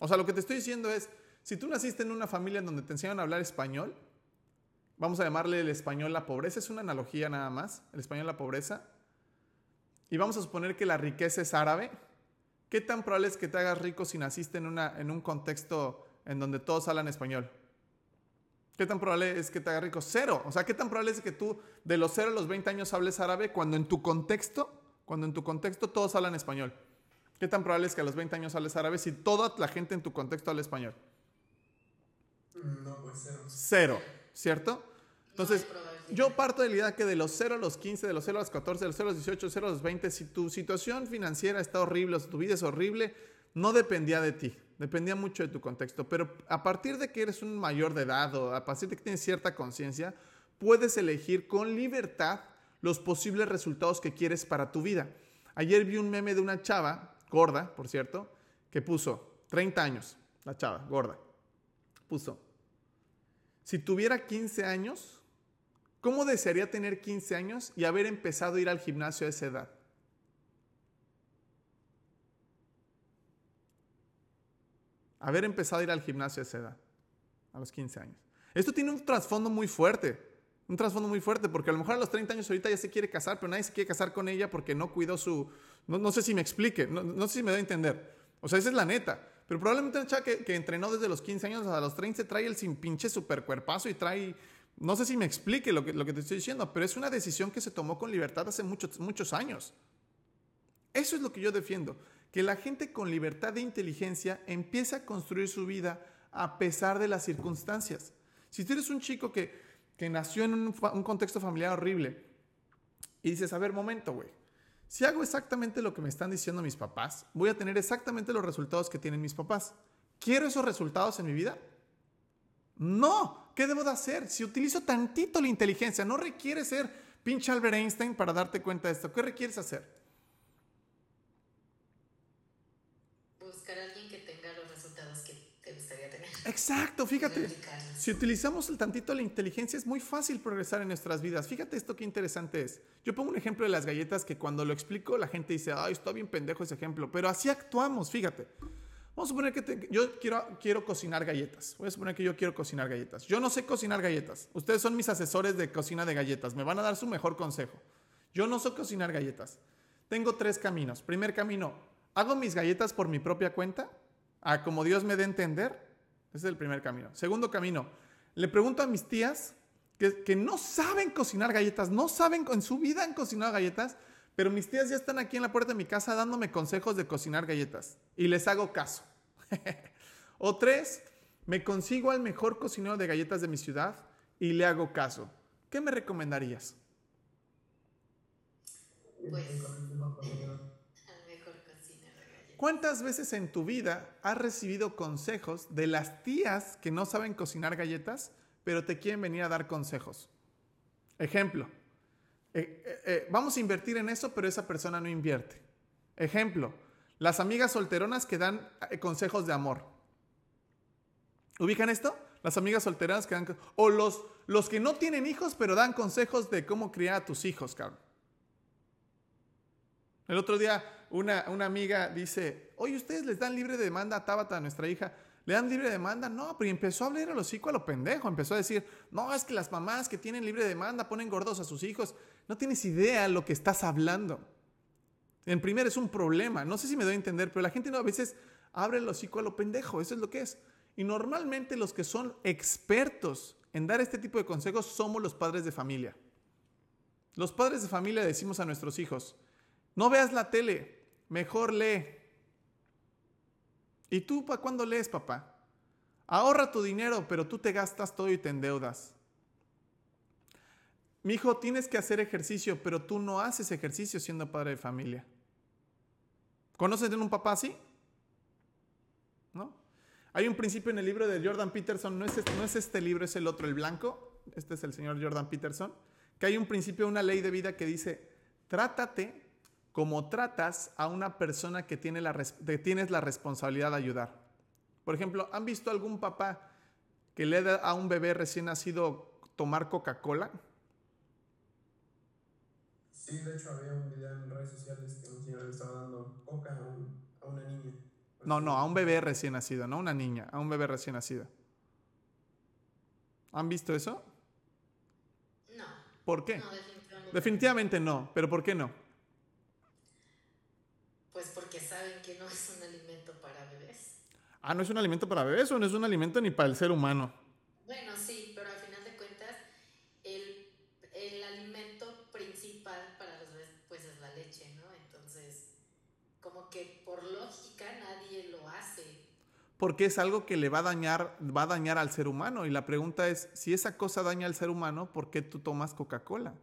O sea, lo que te estoy diciendo es, si tú naciste en una familia en donde te enseñan a hablar español, vamos a llamarle el español la pobreza, es una analogía nada más, el español la pobreza, y vamos a suponer que la riqueza es árabe, ¿qué tan probable es que te hagas rico si naciste en, una, en un contexto en donde todos hablan español? ¿Qué tan probable es que te haga rico? Cero. O sea, ¿qué tan probable es que tú de los 0 a los 20 años hables árabe cuando en tu contexto, cuando en tu contexto todos hablan español? ¿Qué tan probable es que a los 20 años hables árabe si toda la gente en tu contexto habla español? No, pues cero. Cero, ¿cierto? Entonces, yo parto de la idea que de los 0 a los 15, de los 0 a los 14, de los 0 a los 18, de los 0 a los 20, si tu situación financiera está horrible o si tu vida es horrible, no dependía de ti. Dependía mucho de tu contexto, pero a partir de que eres un mayor de edad o a partir de que tienes cierta conciencia, puedes elegir con libertad los posibles resultados que quieres para tu vida. Ayer vi un meme de una chava, gorda, por cierto, que puso 30 años, la chava, gorda. Puso, si tuviera 15 años, ¿cómo desearía tener 15 años y haber empezado a ir al gimnasio a esa edad? haber empezado a ir al gimnasio a esa edad, a los 15 años. Esto tiene un trasfondo muy fuerte, un trasfondo muy fuerte, porque a lo mejor a los 30 años ahorita ya se quiere casar, pero nadie se quiere casar con ella porque no cuidó su... No, sé si me explique, no, sé si me da a entender. O sea, esa es la neta. Pero probablemente una chava que, que, entrenó desde los 15 años a los 30 trae el sin pinche super cuerpazo y trae No sé si me explique lo que, lo que te estoy diciendo, pero es una decisión que se tomó con libertad hace muchos, muchos años. Eso es lo que yo defiendo, que la gente con libertad de inteligencia empiece a construir su vida a pesar de las circunstancias. Si tú eres un chico que, que nació en un, un contexto familiar horrible y dices, a ver, momento, güey, si hago exactamente lo que me están diciendo mis papás, voy a tener exactamente los resultados que tienen mis papás. ¿Quiero esos resultados en mi vida? No. ¿Qué debo de hacer? Si utilizo tantito la inteligencia, no requiere ser pinche Albert Einstein para darte cuenta de esto. ¿Qué requieres hacer? Buscar a alguien que tenga los resultados que te gustaría tener. Exacto, fíjate. Si utilizamos el tantito la inteligencia es muy fácil progresar en nuestras vidas. Fíjate esto qué interesante es. Yo pongo un ejemplo de las galletas que cuando lo explico la gente dice, ay, está bien pendejo ese ejemplo, pero así actuamos, fíjate. Vamos a suponer que te- yo quiero, quiero cocinar galletas. Voy a suponer que yo quiero cocinar galletas. Yo no sé cocinar galletas. Ustedes son mis asesores de cocina de galletas. Me van a dar su mejor consejo. Yo no sé cocinar galletas. Tengo tres caminos. Primer camino, hago mis galletas por mi propia cuenta, a como Dios me dé entender. Ese es el primer camino. Segundo camino, le pregunto a mis tías que, que no saben cocinar galletas, no saben, en su vida han cocinado galletas, pero mis tías ya están aquí en la puerta de mi casa dándome consejos de cocinar galletas y les hago caso. o tres, me consigo al mejor cocinero de galletas de mi ciudad y le hago caso. ¿Qué me recomendarías? Pues- ¿Cuántas veces en tu vida has recibido consejos de las tías que no saben cocinar galletas, pero te quieren venir a dar consejos? Ejemplo, eh, eh, eh, vamos a invertir en eso, pero esa persona no invierte. Ejemplo, las amigas solteronas que dan consejos de amor. ¿Ubican esto? Las amigas solteronas que dan... O los, los que no tienen hijos, pero dan consejos de cómo criar a tus hijos, cabrón. El otro día una, una amiga dice, oye, ¿ustedes les dan libre demanda a Tabata, a nuestra hija? ¿Le dan libre demanda? No, pero empezó a hablar los hocico a lo pendejo. Empezó a decir, no, es que las mamás que tienen libre demanda ponen gordos a sus hijos. No tienes idea lo que estás hablando. En primer es un problema. No sé si me doy a entender, pero la gente no a veces abre el hocico a lo pendejo. Eso es lo que es. Y normalmente los que son expertos en dar este tipo de consejos somos los padres de familia. Los padres de familia decimos a nuestros hijos, no veas la tele, mejor lee. ¿Y tú para cuándo lees, papá? Ahorra tu dinero, pero tú te gastas todo y te endeudas. Mi hijo, tienes que hacer ejercicio, pero tú no haces ejercicio siendo padre de familia. ¿Conoces de un papá así? ¿No? Hay un principio en el libro de Jordan Peterson, no es, este, no es este libro, es el otro, el blanco. Este es el señor Jordan Peterson. Que hay un principio, una ley de vida que dice, trátate como tratas a una persona que, tiene la, que tienes la responsabilidad de ayudar. Por ejemplo, ¿han visto algún papá que le da a un bebé recién nacido tomar Coca-Cola? Sí, de hecho había un video en redes sociales que un señor le estaba dando coca a, un- a una niña. No, no, a un bebé recién nacido, no a una niña, a un bebé recién nacido. ¿Han visto eso? No, ¿Por qué? no, definitivamente. Definitivamente no, pero ¿por qué no? Saben que no es un alimento para bebés. Ah, no es un alimento para bebés o no es un alimento ni para el ser humano. Bueno, sí, pero al final de cuentas, el, el alimento principal para los bebés, pues es la leche, ¿no? Entonces, como que por lógica nadie lo hace. Porque es algo que le va a dañar, va a dañar al ser humano. Y la pregunta es, si esa cosa daña al ser humano, ¿por qué tú tomas Coca-Cola?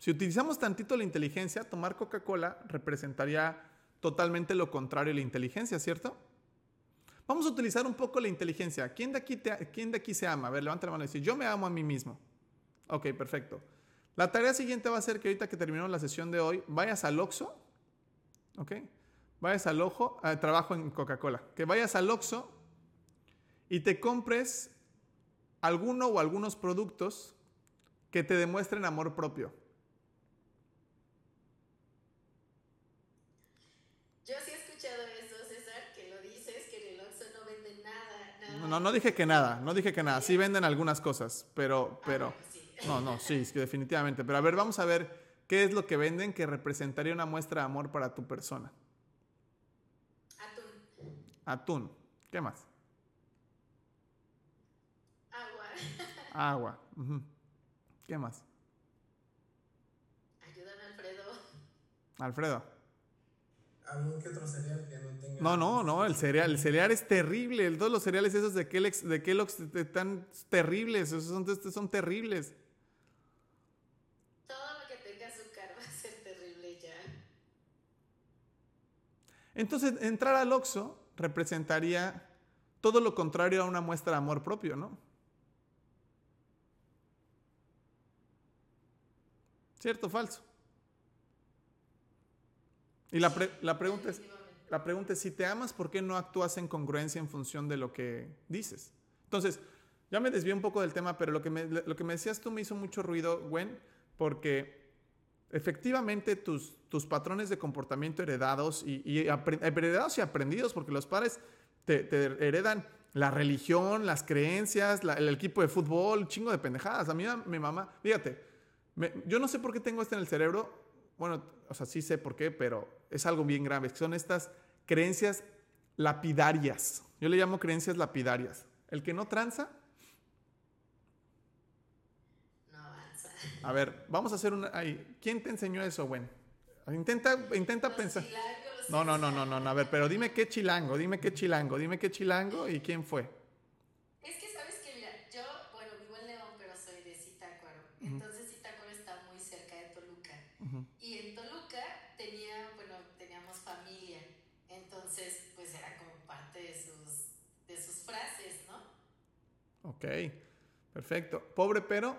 Si utilizamos tantito la inteligencia, tomar Coca-Cola representaría totalmente lo contrario a la inteligencia, ¿cierto? Vamos a utilizar un poco la inteligencia. ¿Quién de aquí, se ama? A ver, levanta la mano y dice, yo me amo a mí mismo. Ok, perfecto. La tarea siguiente va a ser que ahorita que terminemos la sesión de hoy, vayas al Oxxo, ¿ok? Vayas al ojo, eh, trabajo en Coca-Cola, que vayas al Oxxo y te compres alguno o algunos productos que te demuestren amor propio. no, no dije que nada, no dije que nada. Sí venden algunas cosas, pero, pero, ah, no, no, sí, es definitivamente. Pero a ver, vamos a ver qué es lo que venden que representaría una muestra de amor para tu persona. Atún. Atún. ¿Qué más? Agua. Agua. ¿Qué más? Ayúdame, Alfredo. Alfredo. ¿Algún que otro cereal que no tenga? No, no, no, el cereal, el cereal es terrible. el- Todos los cereales esos de Kellogg's, de Kellogg's están terribles, esos son, estos son terribles. Todo lo que tenga azúcar va a ser terrible ya. Entonces, entrar al Oxxo representaría todo lo contrario a una muestra de amor propio, ¿no? ¿Cierto o falso? Y la, la pregunta es, la pregunta es, si te amas, ¿por qué no actúas en congruencia en función de lo que dices? Entonces, ya me desvié un poco del tema, pero lo que me, lo que me decías tú me hizo mucho ruido, Gwen, porque efectivamente tus, tus patrones de comportamiento heredados y, heredados y aprendidos, porque los padres te, heredan la religión, las creencias, el equipo de fútbol, chingo de pendejadas. A mí mi mamá, fíjate, yo no sé por qué tengo esto en el cerebro. Bueno, o sea, sí sé por qué, pero es algo bien grave. Son estas creencias lapidarias. Yo le llamo creencias lapidarias. El que no tranza, No avanza. a ver, vamos a hacer una... ahí. ¿Quién te enseñó eso, Gwen? Intenta, intenta Los pensar. chilangos, No, no, no, no, no, no, a ver, pero dime qué chilango, dime qué chilango, dime qué chilango y quién fue. Es que sabes que, mira, yo, bueno, vivo en León, pero soy de Zitácuaro. Entonces está muy cerca de Toluca. Ujú. Y en Toluca tenía, bueno, teníamos familia. Entonces, pues era como parte de sus, de sus frases, ¿no? Ok, perfecto. Pobre pero,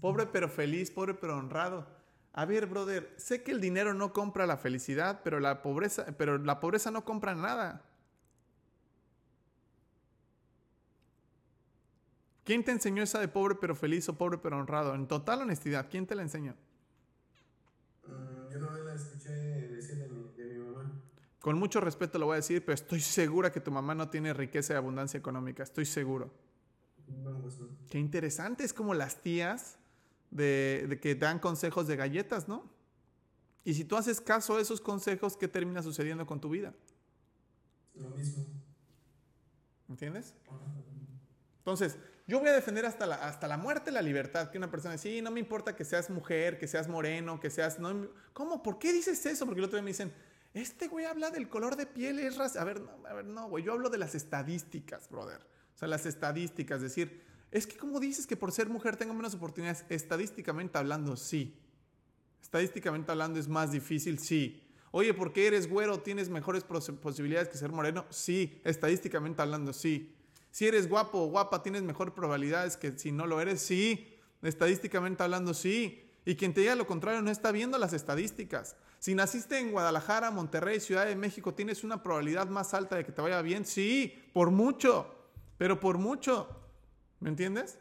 pobre pero feliz, pobre pero honrado. A ver, brother, sé que el dinero no compra la felicidad, pero la pobreza, pero la pobreza no compra nada. ¿Quién te enseñó esa de pobre pero feliz o pobre pero honrado? En total honestidad, ¿quién te la enseñó? Mm, yo no la escuché decir de mi, de mi mamá. Con mucho respeto lo voy a decir, pero estoy segura que tu mamá no tiene riqueza y abundancia económica, estoy seguro. No, pues no. Qué interesante, es como las tías de, de que dan consejos de galletas, ¿no? Y si tú haces caso a esos consejos, ¿qué termina sucediendo con tu vida? Lo mismo. ¿Entiendes? Entonces, yo voy a defender hasta la, hasta la muerte la libertad. Que una persona dice, sí, no me importa que seas mujer, que seas moreno, que seas... No, ¿Cómo? ¿Por qué dices eso? Porque el otro día me dicen, este güey habla del color de piel, es raza. A ver, no, a ver, no, güey, yo hablo de las estadísticas, brother. O sea, las estadísticas, es decir, es que como dices que por ser mujer tengo menos oportunidades, estadísticamente hablando, sí. Estadísticamente hablando es más difícil, sí. Oye, ¿por qué eres güero? ¿Tienes mejores pos- posibilidades que ser moreno? Sí. Estadísticamente hablando, sí. Si eres guapo o guapa, ¿tienes mejores probabilidades que si no lo eres? Sí. Estadísticamente hablando, sí. Y quien te diga lo contrario no está viendo las estadísticas. Si naciste en Guadalajara, Monterrey, Ciudad de México, ¿tienes una probabilidad más alta de que te vaya bien? Sí, por mucho. Pero por mucho. ¿Me entiendes?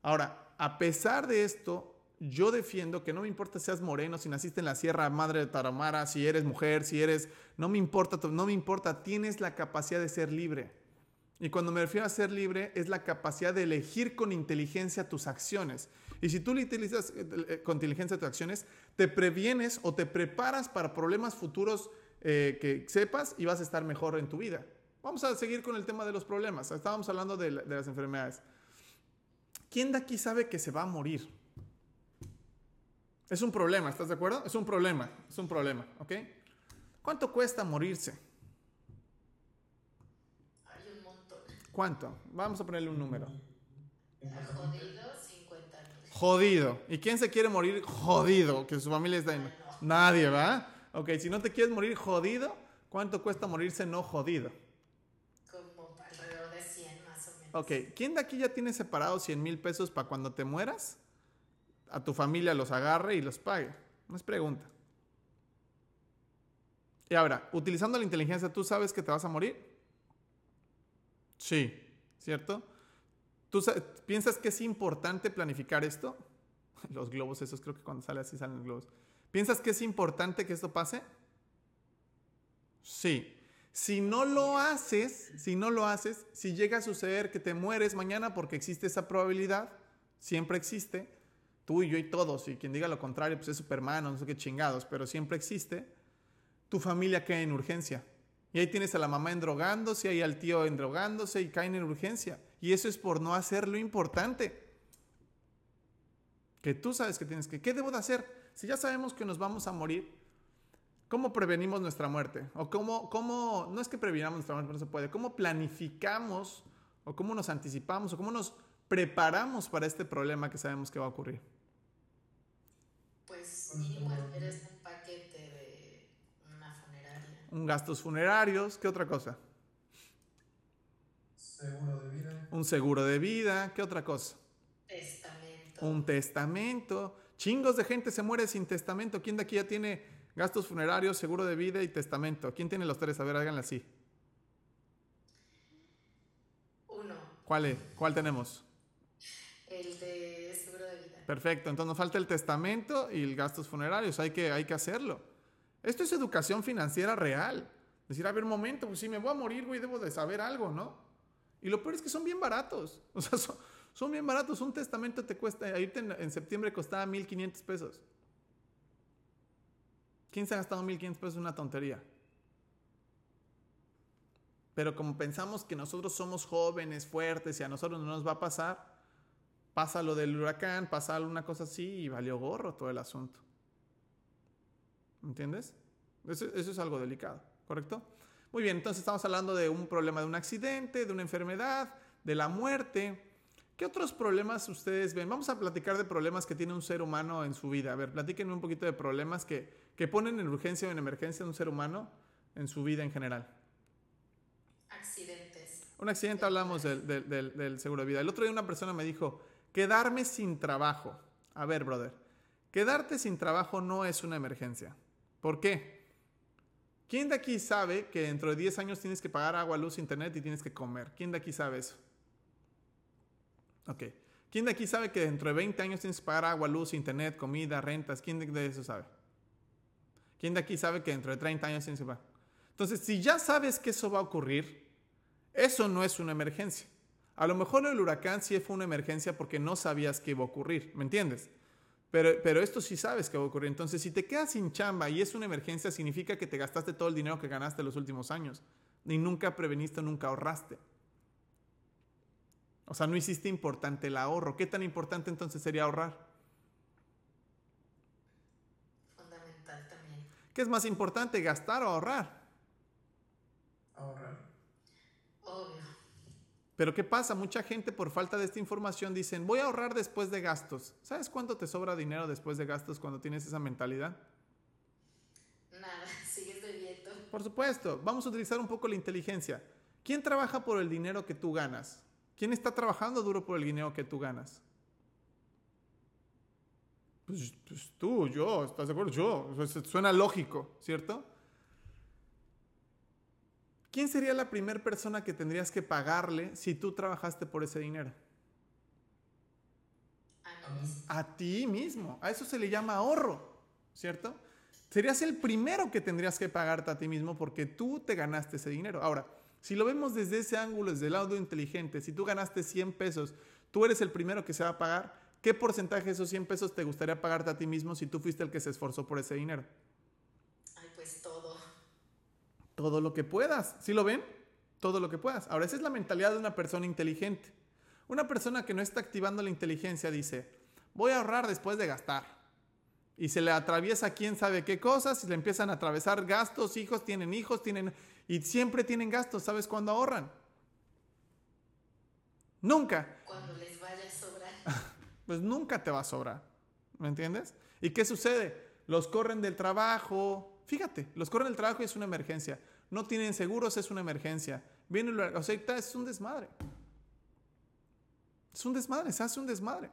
Ahora, a pesar de esto, yo defiendo que no me importa si seas moreno, si naciste en la Sierra Madre de Tarahumara, si eres mujer, si eres... No me importa, no me importa, tienes la capacidad de ser libre. Y cuando me refiero a ser libre, es la capacidad de elegir con inteligencia tus acciones. Y si tú le utilizas eh, eh, con inteligencia tus acciones, te previenes o te preparas para problemas futuros eh, que sepas y vas a estar mejor en tu vida. Vamos a seguir con el tema de los problemas. Estábamos hablando de, la- de las enfermedades. ¿Quién de aquí sabe que se va a morir? Es un problema, ¿estás de acuerdo? Es un problema, es un problema, ¿ok? ¿Cuánto cuesta morirse? Hay un montón. ¿Cuánto? Vamos a ponerle un número. Jodido, 50 mil. Jodido. ¿Y quién se quiere morir jodido? Que su familia está en... Nadie, ¿va? Ok, si no te quieres morir jodido, ¿cuánto cuesta morirse no jodido? Como alrededor de 100 más o menos. Ok, ¿quién de aquí ya tiene separados 100 mil pesos para cuando te mueras? A tu familia los agarre y los pague. No es pregunta. Y ahora, utilizando la inteligencia, ¿tú sabes que te vas a morir? Sí, ¿cierto? ¿Tú sa- piensas que es importante planificar esto? Los globos, esos creo que cuando sale así salen los globos. ¿Piensas que es importante que esto pase? Sí. Si no lo haces, si no lo haces, si llega a suceder que te mueres mañana porque existe esa probabilidad, siempre existe, tú y yo y todos, y quien diga lo contrario, pues es Superman no sé qué chingados, pero siempre existe, tu familia queda en urgencia. Y ahí tienes a la mamá endrogándose, ahí al tío endrogándose y caen en urgencia. Y eso es por no hacer lo importante. Que tú sabes que tienes que... ¿Qué debo de hacer? Si ya sabemos que nos vamos a morir, ¿cómo prevenimos nuestra muerte? O cómo, cómo no es que previnamos nuestra muerte, no se puede. ¿Cómo planificamos o cómo nos anticipamos o cómo nos preparamos para este problema que sabemos que va a ocurrir? Pues mínimo eres un paquete de una funeraria. Un gastos funerarios, ¿qué otra cosa? Seguro de vida. Un seguro de vida, ¿qué otra cosa? Testamento. Un testamento. Chingos de gente se muere sin testamento. ¿Quién de aquí ya tiene gastos funerarios, seguro de vida y testamento? ¿Quién tiene los tres? A ver, háganle así. Uno, ¿Cuál, es? ¿Cuál tenemos? el de seguro de vida. Perfecto, entonces nos falta el testamento y el gastos funerarios, hay que, hay que hacerlo. Esto es educación financiera real. Decir, a ver, un momento, pues si me voy a morir, güey, debo de saber algo, ¿no? Y lo peor es que son bien baratos. O sea, son, bien baratos. Un testamento te cuesta, ahorita en, en septiembre costaba 1.500 pesos. ¿Quién se ha gastado 1.500 pesos en una tontería? Pero como pensamos que nosotros somos jóvenes, fuertes y a nosotros no nos va a pasar, pasa lo del huracán, pasa una cosa así y valió gorro todo el asunto. ¿Entiendes? Eso, eso, es algo delicado, ¿correcto? Muy bien, entonces estamos hablando de un problema de un accidente, de una enfermedad, de la muerte. ¿Qué otros problemas ustedes ven? Vamos a platicar de problemas que tiene un ser humano en su vida. A ver, platíquenme un poquito de problemas que, que ponen en urgencia o en emergencia de un ser humano en su vida en general. Accidentes. Un accidente hablamos del, del, del, del seguro de vida. El otro día una persona me dijo, quedarme sin trabajo. A ver, brother, quedarte sin trabajo no es una emergencia. ¿Por qué? ¿Quién de aquí sabe que dentro de 10 años tienes que pagar agua, luz, internet y tienes que comer? ¿Quién de aquí sabe eso? Ok. ¿Quién de aquí sabe que dentro de 20 años tienes que pagar agua, luz, internet, comida, rentas? ¿Quién de eso sabe? ¿Quién de aquí sabe que dentro de 30 años tienes que pagar? Entonces, si ya sabes que eso va a ocurrir, eso no es una emergencia. A lo mejor el huracán sí fue una emergencia porque no sabías que iba a ocurrir, ¿me entiendes? Pero, pero esto sí sabes que va a ocurrir. Entonces, si te quedas sin chamba y es una emergencia, significa que te gastaste todo el dinero que ganaste los últimos años. Y nunca preveniste, nunca ahorraste. O sea, no hiciste importante el ahorro. ¿Qué tan importante entonces sería ahorrar? Fundamental también. ¿Qué es más importante, gastar o ahorrar? Ahorrar. Pero ¿qué pasa? Mucha gente por falta de esta información dicen, voy a ahorrar después de gastos. ¿Sabes cuánto te sobra dinero después de gastos cuando tienes esa mentalidad? Nada, sigues bebiendo. Por supuesto, vamos a utilizar un poco la inteligencia. ¿Quién trabaja por el dinero que tú ganas? ¿Quién está trabajando duro por el dinero que tú ganas? Pues, pues tú, yo, ¿estás de acuerdo? Yo. Suena lógico, ¿cierto? ¿Quién sería la primera persona que tendrías que pagarle si tú trabajaste por ese dinero? A mí mismo. A ti mismo. A eso se le llama ahorro, ¿cierto? Serías el primero que tendrías que pagarte a ti mismo porque tú te ganaste ese dinero. Ahora, si lo vemos desde ese ángulo, desde el lado inteligente, si tú ganaste 100 pesos, tú eres el primero que se va a pagar. ¿Qué porcentaje de esos 100 pesos te gustaría pagarte a ti mismo si tú fuiste el que se esforzó por ese dinero? Todo lo que puedas. ¿Sí lo ven? Todo lo que puedas. Ahora, esa es la mentalidad de una persona inteligente. Una persona que no está activando la inteligencia dice, voy a ahorrar después de gastar. Y se le atraviesa quién sabe qué cosas, y le empiezan a atravesar gastos, hijos, tienen hijos, tienen... Y siempre tienen gastos, ¿sabes cuándo ahorran? Nunca. Cuando les vaya a sobrar. Pues nunca te va a sobrar. ¿Me entiendes? ¿Y qué sucede? Los corren del trabajo. Fíjate, los corren del trabajo y es una emergencia. No tienen seguros, es una emergencia. Viene el o sea, es un desmadre. Es un desmadre, se hace un desmadre.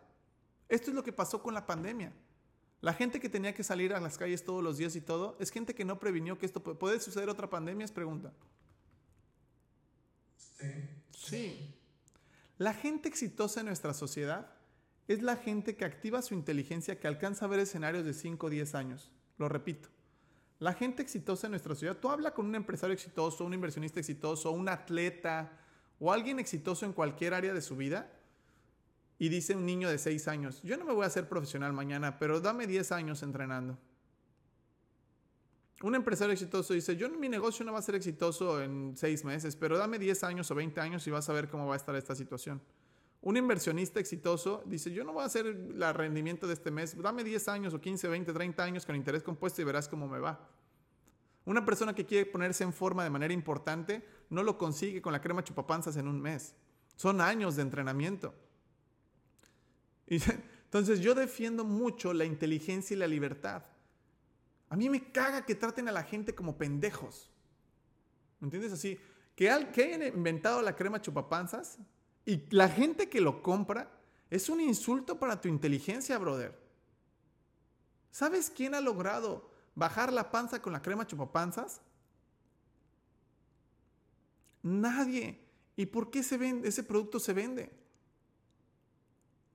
Esto es lo que pasó con la pandemia. La gente que tenía que salir a las calles todos los días y todo, es gente que no previnió que esto puede, ¿puede suceder otra pandemia, es pregunta. Sí. Sí. La gente exitosa en nuestra sociedad es la gente que activa su inteligencia, que alcanza a ver escenarios de 5 o 10 años. Lo repito. La gente exitosa en nuestra sociedad, tú habla con un empresario exitoso, un inversionista exitoso, un atleta o alguien exitoso en cualquier área de su vida y dice un niño de 6 años, yo no me voy a hacer profesional mañana, pero dame 10 años entrenando. Un empresario exitoso dice, yo mi negocio no va a ser exitoso en seis meses, pero dame 10 años o 20 años y vas a ver cómo va a estar esta situación. Un inversionista exitoso dice, yo no voy a hacer el rendimiento de este mes, dame 10 años o 15, 20, 30 años con interés compuesto y verás cómo me va. Una persona que quiere ponerse en forma de manera importante no lo consigue con la crema chupapanzas en un mes. Son años de entrenamiento. entonces yo defiendo mucho la inteligencia y la libertad. A mí me caga que traten a la gente como pendejos. ¿Me entiendes? Así, que, que hayan inventado la crema chupapanzas y la gente que lo compra es un insulto para tu inteligencia, brother. ¿Sabes quién ha logrado bajar la panza con la crema chupapanzas? Nadie. ¿Y por qué se vende, ese producto se vende?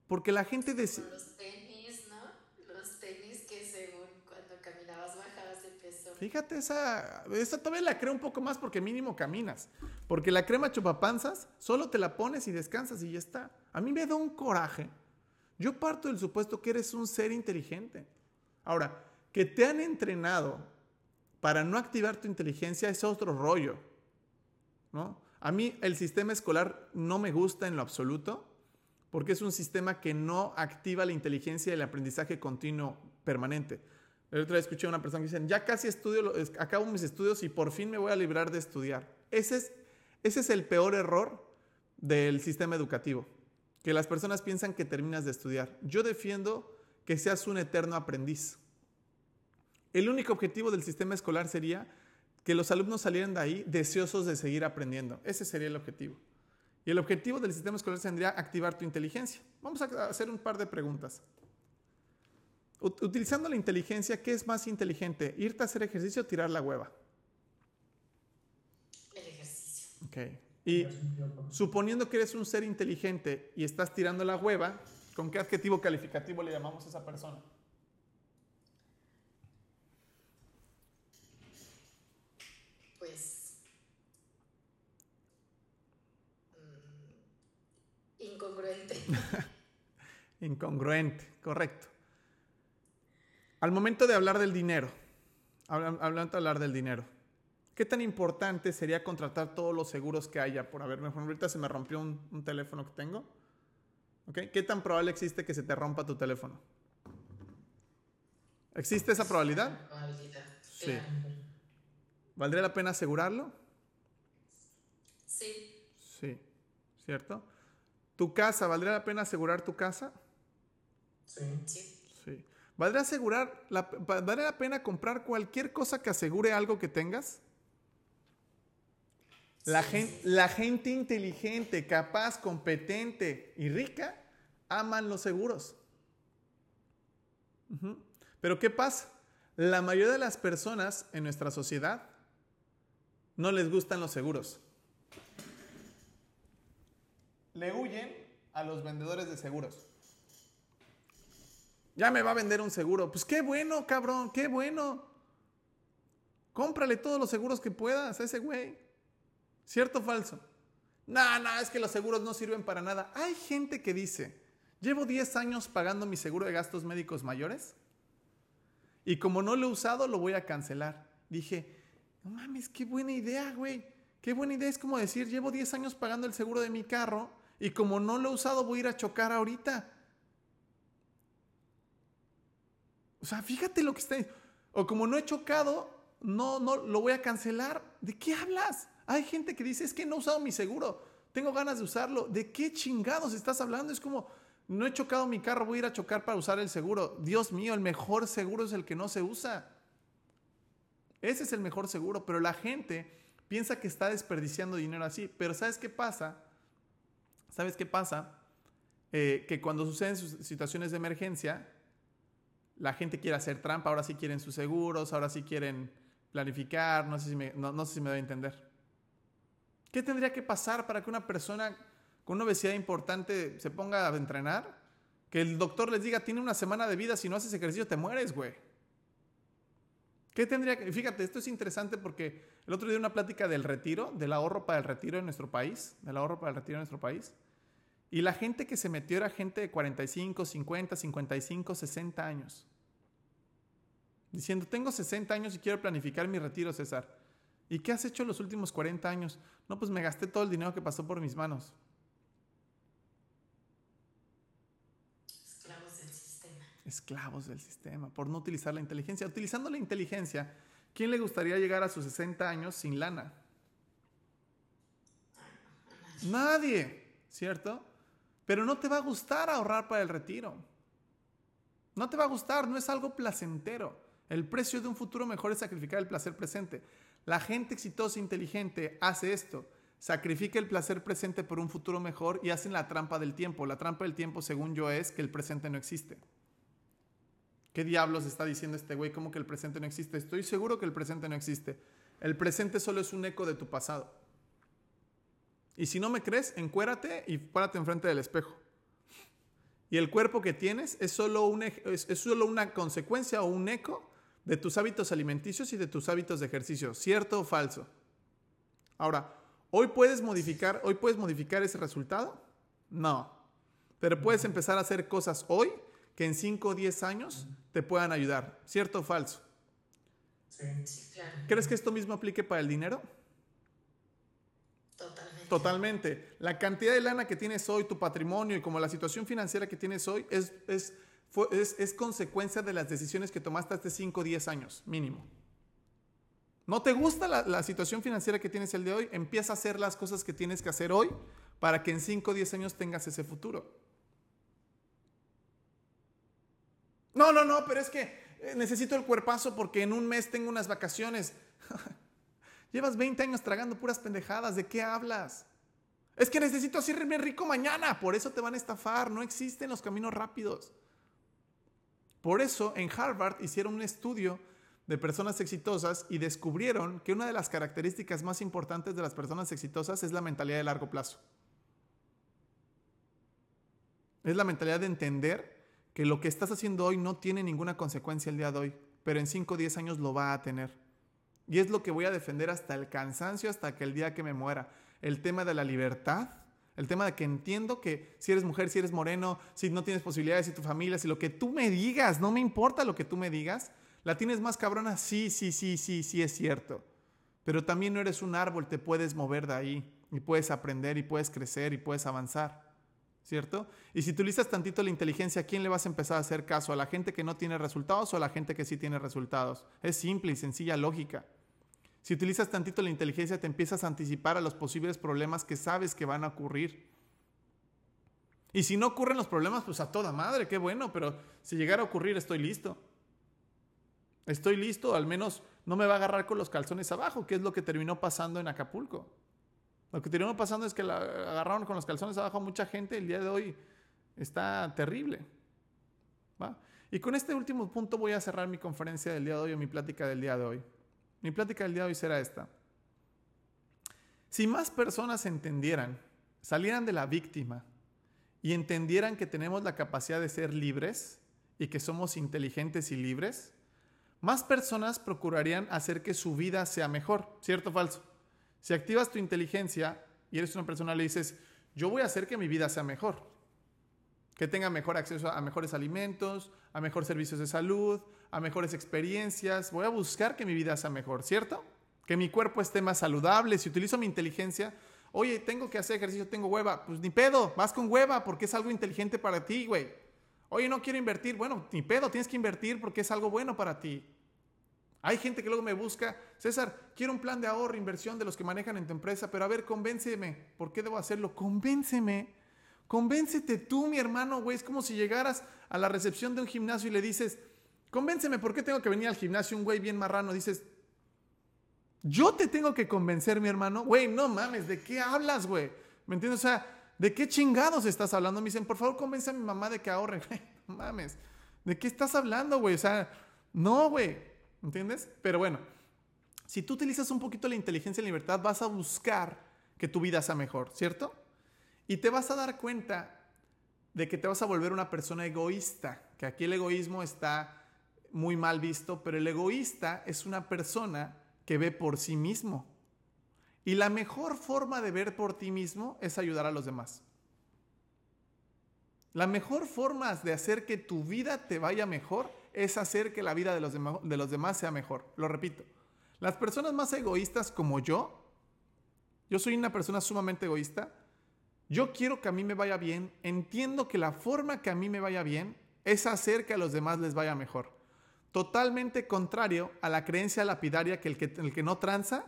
Porque la gente decide... Los tenis, ¿no? Los tenis que según cuando caminabas bajabas de peso. Fíjate, esa, esa todavía la creo un poco más porque mínimo caminas. Porque la crema chupapanzas solo te la pones y descansas y ya está. A mí me da un coraje. Yo parto del supuesto que eres un ser inteligente. Ahora, que te han entrenado para no activar tu inteligencia es otro rollo. ¿no? A mí el sistema escolar no me gusta en lo absoluto porque es un sistema que no activa la inteligencia y el aprendizaje continuo permanente. El otro día escuché a una persona que dice, ya casi estudio, acabo mis estudios y por fin me voy a librar de estudiar. Ese es, ese es el peor error del sistema educativo, que las personas piensan que terminas de estudiar. Yo defiendo que seas un eterno aprendiz. El único objetivo del sistema escolar sería que los alumnos salieran de ahí deseosos de seguir aprendiendo. Ese sería el objetivo. Y el objetivo del sistema escolar sería activar tu inteligencia. Vamos a hacer un par de preguntas. Utilizando la inteligencia, ¿qué es más inteligente? ¿Irte a hacer ejercicio o tirar la hueva? El ejercicio. Ok. Y suponiendo que eres un ser inteligente y estás tirando la hueva, ¿con qué adjetivo calificativo le llamamos a esa persona? Incongruente, correcto. Al momento de hablar del dinero, hablando de hablar del dinero, ¿qué tan importante sería contratar todos los seguros que haya por haber? Ahorita se me rompió un, teléfono que tengo. ¿Qué tan probable existe que se te rompa tu teléfono? ¿Existe esa probabilidad? Sí. ¿Valdría la pena asegurarlo? Sí. Sí, ¿cierto? ¿Tu casa, valdría la pena asegurar tu casa? Sí. Sí. ¿Valdría, asegurar la, ¿Valdría la pena comprar cualquier cosa que asegure algo que tengas? La, gente, la gente inteligente, capaz, competente y rica aman los seguros. Pero ¿qué pasa? La mayoría de las personas en nuestra sociedad no les gustan los seguros le huyen a los vendedores de seguros. Ya me va a vender un seguro. Pues qué bueno, cabrón, qué bueno. Cómprale todos los seguros que puedas a ese güey. ¿Cierto o falso? No, no, es que los seguros no sirven para nada. Hay gente que dice, llevo 10 años pagando mi seguro de gastos médicos mayores y como no lo he usado, lo voy a cancelar. Dije, no mames, qué buena idea, güey. Qué buena idea. Es como decir, llevo 10 años pagando el seguro de mi carro y como no lo he usado, voy a ir a chocar ahorita. O sea, fíjate lo que está. O como no he chocado, no, no lo voy a cancelar. ¿De qué hablas? Hay gente que dice, es que no he usado mi seguro. Tengo ganas de usarlo. ¿De qué chingados estás hablando? Es como, no he chocado mi carro, voy a ir a chocar para usar el seguro. Dios mío, el mejor seguro es el que no se usa. Ese es el mejor seguro, pero la gente piensa que está desperdiciando dinero así. Pero ¿sabes qué pasa? ¿Sabes qué pasa? Eh, que cuando suceden situaciones de emergencia, la gente quiere hacer trampa, ahora sí quieren sus seguros, ahora sí quieren planificar, no sé si me, no, sé si me doy a entender. ¿Qué tendría que pasar para que una persona con una obesidad importante se ponga a entrenar? Que el doctor les diga, tiene una semana de vida, si no haces ejercicio te mueres, güey. ¿Qué tendría que.? Fíjate, esto es interesante porque el otro día una plática del retiro, del ahorro para el retiro en nuestro país, del ahorro para el retiro en nuestro país. Y la gente que se metió era gente de 45, 50, 55, 60 años. diciendo, tengo 60 años y quiero planificar mi retiro, César. ¿Y qué has hecho los últimos 40 años? No, pues me gasté todo el dinero que pasó por mis manos. Esclavos del sistema. Esclavos del sistema, por no utilizar la inteligencia. Utilizando la inteligencia, ¿quién le gustaría llegar a sus 60 años sin lana? Nadie, ¿cierto? Pero no te va a gustar ahorrar para el retiro. No te va a gustar, no es algo placentero. El precio de un futuro mejor es sacrificar el placer presente. La gente exitosa e inteligente hace esto. Sacrifica el placer presente por un futuro mejor y hacen la trampa del tiempo. La trampa del tiempo, según yo, es que el presente no existe. ¿Qué diablos está diciendo este güey? ¿Cómo que el presente no existe? Estoy seguro que el presente no existe. El presente solo es un eco de tu pasado. Y si no me crees, encuérate y párate enfrente del espejo. Y el cuerpo que tienes es solo, es solo una consecuencia o un eco de tus hábitos alimenticios y de tus hábitos de ejercicio. ¿Cierto o falso? Ahora, ¿hoy puedes modificar, hoy puedes modificar ese resultado? No. Pero puedes empezar a hacer cosas hoy que en 5 o 10 años te puedan ayudar. ¿Cierto o falso? Sí. Sí, claro. ¿Crees que esto mismo aplique para el dinero? Totalmente. Totalmente. La cantidad de lana que tienes hoy, tu patrimonio y como la situación financiera que tienes hoy es, es, es consecuencia de las decisiones que tomaste hace 5 o 10 años, mínimo. ¿No te gusta la, la situación financiera que tienes el de hoy? Empieza a hacer las cosas que tienes que hacer hoy para que en 5 o 10 años tengas ese futuro. No, no, no, pero es que eh, necesito el cuerpazo porque en un mes tengo unas vacaciones. Llevas 20 años tragando puras pendejadas. ¿De qué hablas? Es que necesito hacerme rico mañana. Por eso te van a estafar. No existen los caminos rápidos. Por eso en Harvard hicieron un estudio de personas exitosas y descubrieron que una de las características más importantes de las personas exitosas es la mentalidad de largo plazo. Es la mentalidad de entender que lo que estás haciendo hoy no tiene ninguna consecuencia el día de hoy, pero en 5 o 10 años lo va a tener. Y es lo que voy a defender hasta el cansancio, hasta que el día que me muera. El tema de la libertad, el tema de que entiendo que si eres mujer, si eres moreno, si no tienes posibilidades, si tu familia, si lo que tú me digas, no me importa lo que tú me digas, la tienes más cabrona, sí, sí, sí, sí, sí es cierto. Pero también no eres un árbol, te puedes mover de ahí y puedes aprender y puedes crecer y puedes avanzar. ¿Cierto? Y si utilizas tantito la inteligencia, ¿a quién le vas a empezar a hacer caso? ¿A la gente que no tiene resultados o a la gente que sí tiene resultados? Es simple y sencilla lógica. Si utilizas tantito la inteligencia, te empiezas a anticipar a los posibles problemas que sabes que van a ocurrir. Y si no ocurren los problemas, pues a toda madre, qué bueno, pero si llegara a ocurrir, estoy listo. Estoy listo, al menos no me va a agarrar con los calzones abajo, que es lo que terminó pasando en Acapulco. Lo que terminó pasando es que la agarraron con los calzones abajo a mucha gente. El día de hoy está terrible. ¿va? Y con este último punto voy a cerrar mi conferencia del día de hoy o mi plática del día de hoy. Mi plática del día de hoy será esta. Si más personas entendieran, salieran de la víctima y entendieran que tenemos la capacidad de ser libres y que somos inteligentes y libres, más personas procurarían hacer que su vida sea mejor. ¿Cierto o falso? Si activas tu inteligencia y eres una persona, le dices, yo voy a hacer que mi vida sea mejor. Que tenga mejor acceso a mejores alimentos, a mejores servicios de salud, a mejores experiencias. Voy a buscar que mi vida sea mejor, ¿cierto? Que mi cuerpo esté más saludable. Si utilizo mi inteligencia, oye, tengo que hacer ejercicio, tengo hueva. Pues ni pedo, vas con hueva porque es algo inteligente para ti, güey. Oye, no quiero invertir. Bueno, ni pedo, tienes que invertir porque es algo bueno para ti. Hay gente que luego me busca, César, quiero un plan de ahorro, inversión de los que manejan en tu empresa, pero a ver, convénceme. ¿Por qué debo hacerlo? Convénceme. Convéncete tú, mi hermano, güey. Es como si llegaras a la recepción de un gimnasio y le dices, convénceme, ¿por qué tengo que venir al gimnasio un güey bien marrano? Dices, yo te tengo que convencer, mi hermano. Güey, no mames, ¿de qué hablas, güey? ¿Me entiendes? O sea, ¿de qué chingados estás hablando? Me dicen, por favor, convence a mi mamá de que ahorre. Güey, no mames. ¿De qué estás hablando, güey? O sea, no, güey. ¿Entiendes? Pero bueno, si tú utilizas un poquito la inteligencia y la libertad, vas a buscar que tu vida sea mejor, ¿cierto? Y te vas a dar cuenta de que te vas a volver una persona egoísta, que aquí el egoísmo está muy mal visto, pero el egoísta es una persona que ve por sí mismo. Y la mejor forma de ver por ti mismo es ayudar a los demás. La mejor forma de hacer que tu vida te vaya mejor es hacer que la vida de los, de los demás sea mejor. Lo repito. Las personas más egoístas como yo, yo soy una persona sumamente egoísta, yo quiero que a mí me vaya bien, entiendo que la forma que a mí me vaya bien es hacer que a los demás les vaya mejor. Totalmente contrario a la creencia lapidaria que el que, no tranza,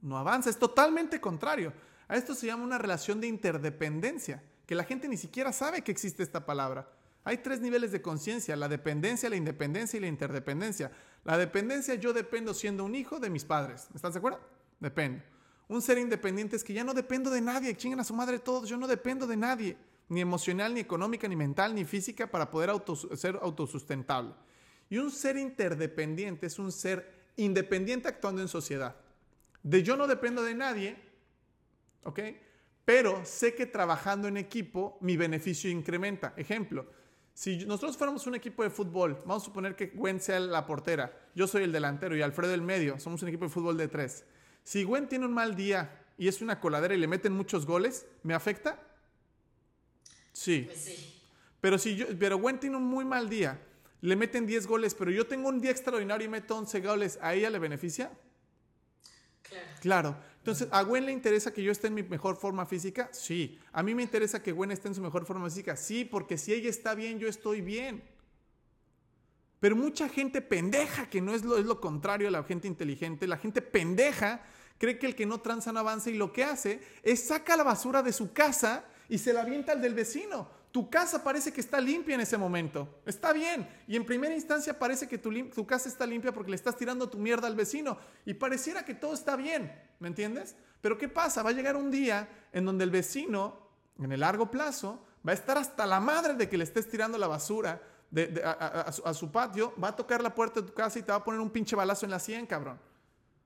no avanza. Es totalmente contrario. A esto se llama una relación de interdependencia, que la gente ni siquiera sabe que existe esta palabra. Hay tres niveles de conciencia, la dependencia, la independencia y la interdependencia. La dependencia, yo dependo siendo un hijo de mis padres. ¿Estás de acuerdo? Dependo. Un ser independiente es que ya no dependo de nadie, chingan a su madre todos, yo no dependo de nadie, ni emocional, ni económica, ni mental, ni física, para poder ser autosustentable. Y un ser interdependiente es un ser independiente actuando en sociedad. De yo no dependo de nadie, ¿ok? Pero sé que trabajando en equipo mi beneficio incrementa. Ejemplo, si nosotros fuéramos un equipo de fútbol, vamos a suponer que Gwen sea la portera, yo soy el delantero y Alfredo el medio, somos un equipo de fútbol de tres. Si Gwen tiene un mal día y es una coladera y le meten muchos goles, ¿me afecta? Sí. Pues sí. Pero si yo, pero Gwen tiene un muy mal día, le meten 10 goles, pero yo tengo un día extraordinario y meto 11 goles, ¿a ella le beneficia? Claro. Claro. Entonces, ¿a Gwen le interesa que yo esté en mi mejor forma física? Sí. ¿A mí me interesa que Gwen esté en su mejor forma física? Sí, porque si ella está bien, yo estoy bien. Pero mucha gente pendeja, que no es lo, es lo contrario a la gente inteligente, la gente pendeja cree que el que no tranza no avanza y lo que hace es saca la basura de su casa y se la avienta al del vecino. Tu casa parece que está limpia en ese momento. Está bien. Y en primera instancia parece que tu, casa está limpia porque le estás tirando tu mierda al vecino. Y pareciera que todo está bien. ¿Me entiendes? Pero ¿qué pasa? Va a llegar un día en donde el vecino, en el largo plazo, va a estar hasta la madre de que le estés tirando la basura a, su, patio. Va a tocar la puerta de tu casa y te va a poner un pinche balazo en la sien, cabrón.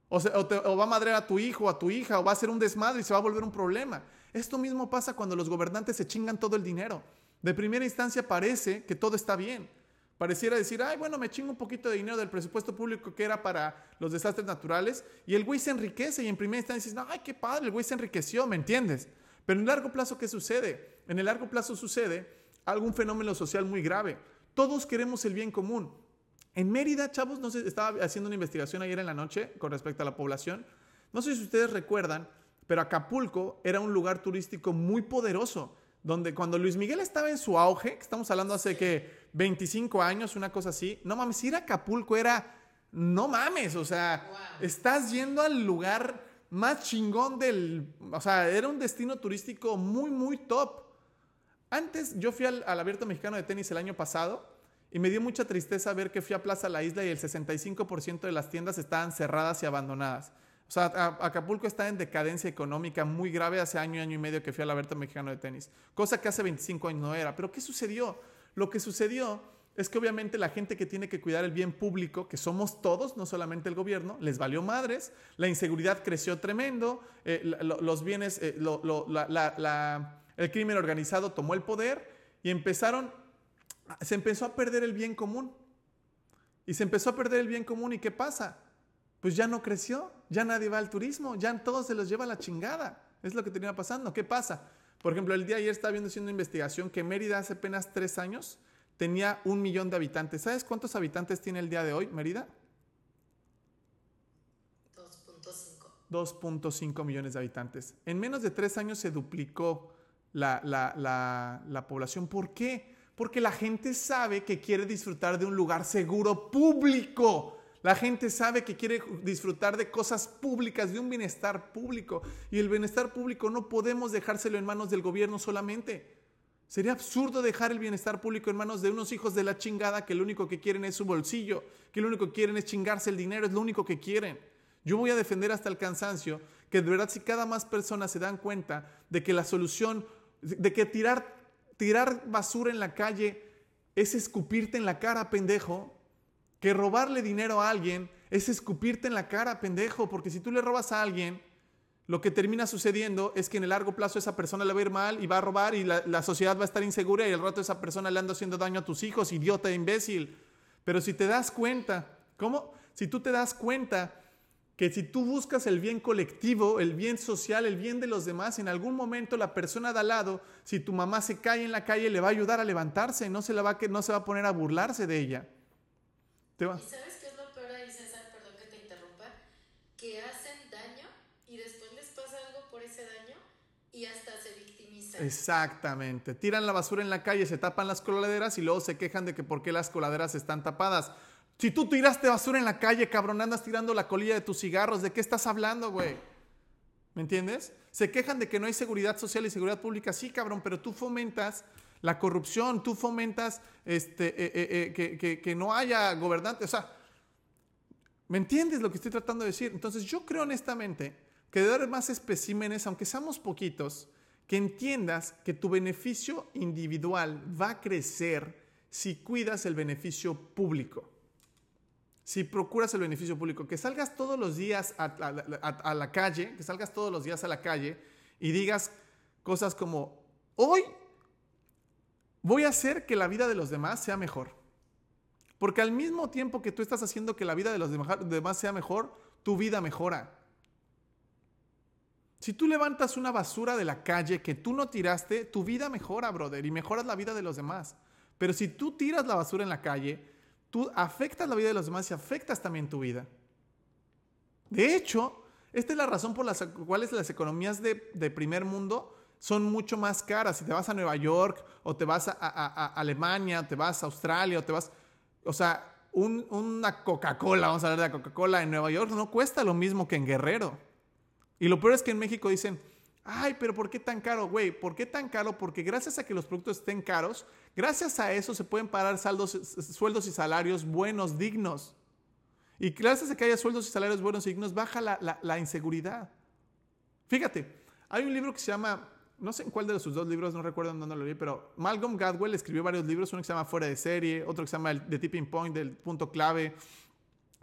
O, o va a madrear a tu hijo, a tu hija, o va a hacer un desmadre y se va a volver un problema. Esto mismo pasa cuando los gobernantes se chingan todo el dinero. De primera instancia parece que todo está bien. Pareciera decir, ay, bueno, me chingo un poquito de dinero del presupuesto público que era para los desastres naturales y el güey se enriquece y en primera instancia dices, ay, qué padre, el güey se enriqueció, ¿me entiendes? Pero en el largo plazo, ¿qué sucede? En el largo plazo sucede algún fenómeno social muy grave. Todos queremos el bien común. En Mérida, chavos, no sé, estaba haciendo una investigación ayer en la noche con respecto a la población. No sé si ustedes recuerdan, pero Acapulco era un lugar turístico muy poderoso donde cuando Luis Miguel estaba en su auge, que estamos hablando hace que 25 años, una cosa así, no mames, ir a Acapulco era, no mames, o sea, estás yendo al lugar más chingón del, o sea, era un destino turístico muy, muy top. Antes yo fui al, al Abierto Mexicano de Tenis el año pasado y me dio mucha tristeza ver que fui a Plaza La Isla y el 65% de las tiendas estaban cerradas y abandonadas. O sea, Acapulco está en decadencia económica muy grave hace año, año y medio que fui al Abierto Mexicano de Tenis. Cosa que hace 25 años no era. Pero ¿qué sucedió? Lo que sucedió es que obviamente la gente que tiene que cuidar el bien público, que somos todos, no solamente el gobierno, les valió madres, la inseguridad creció tremendo, eh, los bienes, eh, el crimen organizado tomó el poder y empezaron, se empezó a perder el bien común. Y se empezó a perder el bien común y ¿qué pasa? pues ya no creció, ya nadie va al turismo, ya todos se los lleva a la chingada. Es lo que tenía pasando. ¿Qué pasa? Por ejemplo, el día de ayer estaba viendo haciendo una investigación que Mérida hace apenas tres años tenía un millón de habitantes. ¿Sabes cuántos habitantes tiene el día de hoy Mérida? 2.5. 2.5 millones de habitantes. En menos de tres años se duplicó la, la, la población. ¿Por qué? Porque la gente sabe que quiere disfrutar de un lugar seguro público la gente sabe que quiere disfrutar de cosas públicas, de un bienestar público. Y el bienestar público no podemos dejárselo en manos del gobierno solamente. Sería absurdo dejar el bienestar público en manos de unos hijos de la chingada que lo único que quieren es su bolsillo, que lo único que quieren es chingarse el dinero, es lo único que quieren. Yo voy a defender hasta el cansancio que de verdad si cada más personas se dan cuenta de que la solución, de que tirar, tirar basura en la calle es escupirte en la cara, pendejo, que robarle dinero a alguien es escupirte en la cara, pendejo, porque si tú le robas a alguien, lo que termina sucediendo es que en el largo plazo esa persona le va a ir mal y va a robar y la, sociedad va a estar insegura y el rato esa persona le anda haciendo daño a tus hijos, idiota, imbécil. Pero si te das cuenta, ¿cómo? Si tú te das cuenta que si tú buscas el bien colectivo, el bien social, el bien de los demás, en algún momento la persona de al lado, si tu mamá se cae en la calle, le va a ayudar a levantarse, no se, la va, a, no se va a poner a burlarse de ella. ¿Y sabes qué es lo peor ahí, César? Perdón que te interrumpa. Que hacen daño y después les pasa algo por ese daño y hasta se victimizan. Exactamente. Tiran la basura en la calle, se tapan las coladeras y luego se quejan de que por qué las coladeras están tapadas. Si tú tiraste basura en la calle, cabrón, andas tirando la colilla de tus cigarros, ¿de qué estás hablando, güey? ¿Me entiendes? Se quejan de que no hay seguridad social y seguridad pública. Sí, cabrón, pero tú fomentas la corrupción, tú fomentas este, eh, eh, eh, que, no haya gobernantes. O sea, ¿me entiendes lo que estoy tratando de decir? Entonces yo creo honestamente que debe haber más especímenes, aunque seamos poquitos, que entiendas que tu beneficio individual va a crecer si cuidas el beneficio público si procuras el beneficio público, que salgas todos los días a, la calle, que salgas todos los días a la calle y digas cosas como, hoy voy a hacer que la vida de los demás sea mejor. Porque al mismo tiempo que tú estás haciendo que la vida de los demás sea mejor, tu vida mejora. Si tú levantas una basura de la calle que tú no tiraste, tu vida mejora, brother, y mejoras la vida de los demás. Pero si tú tiras la basura en la calle, tú afectas la vida de los demás y afectas también tu vida. De hecho, esta es la razón por la cual las economías de, primer mundo son mucho más caras. Si te vas a Nueva York o te vas a, Alemania, te vas a Australia o te vas... O sea, una Coca-Cola, vamos a hablar de la Coca-Cola en Nueva York, no cuesta lo mismo que en Guerrero. Y lo peor es que en México dicen, ay, pero ¿por qué tan caro, güey? ¿Por qué tan caro? Porque gracias a que los productos estén caros, gracias a eso se pueden pagar saldos, sueldos y salarios buenos, dignos. Y gracias a que haya sueldos y salarios buenos y dignos, baja la, inseguridad. Fíjate, hay un libro que se llama, no sé en cuál de sus dos libros, no recuerdo dónde lo leí, pero Malcolm Gadwell escribió varios libros, uno que se llama Fuera de serie, otro que se llama The Tipping Point, del punto clave,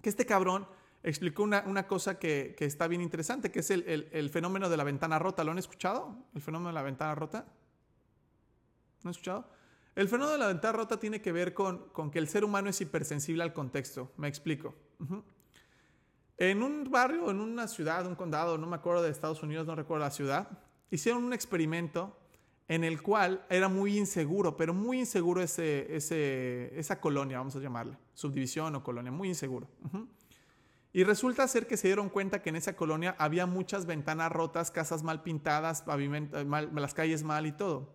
que este cabrón explicó una, cosa que, está bien interesante, que es el, fenómeno de la ventana rota. ¿Lo han escuchado? ¿El fenómeno de la ventana rota? ¿No han escuchado? El fenómeno de la ventana rota tiene que ver con, que el ser humano es hipersensible al contexto. Me explico. En un barrio, en una ciudad, un condado, no me acuerdo de Estados Unidos, no recuerdo la ciudad, hicieron un experimento en el cual era muy inseguro, pero muy inseguro ese, esa colonia, vamos a llamarla, subdivisión o colonia, muy inseguro. Y resulta ser que se dieron cuenta que en esa colonia había muchas ventanas rotas, casas mal pintadas, eh, las calles mal y todo.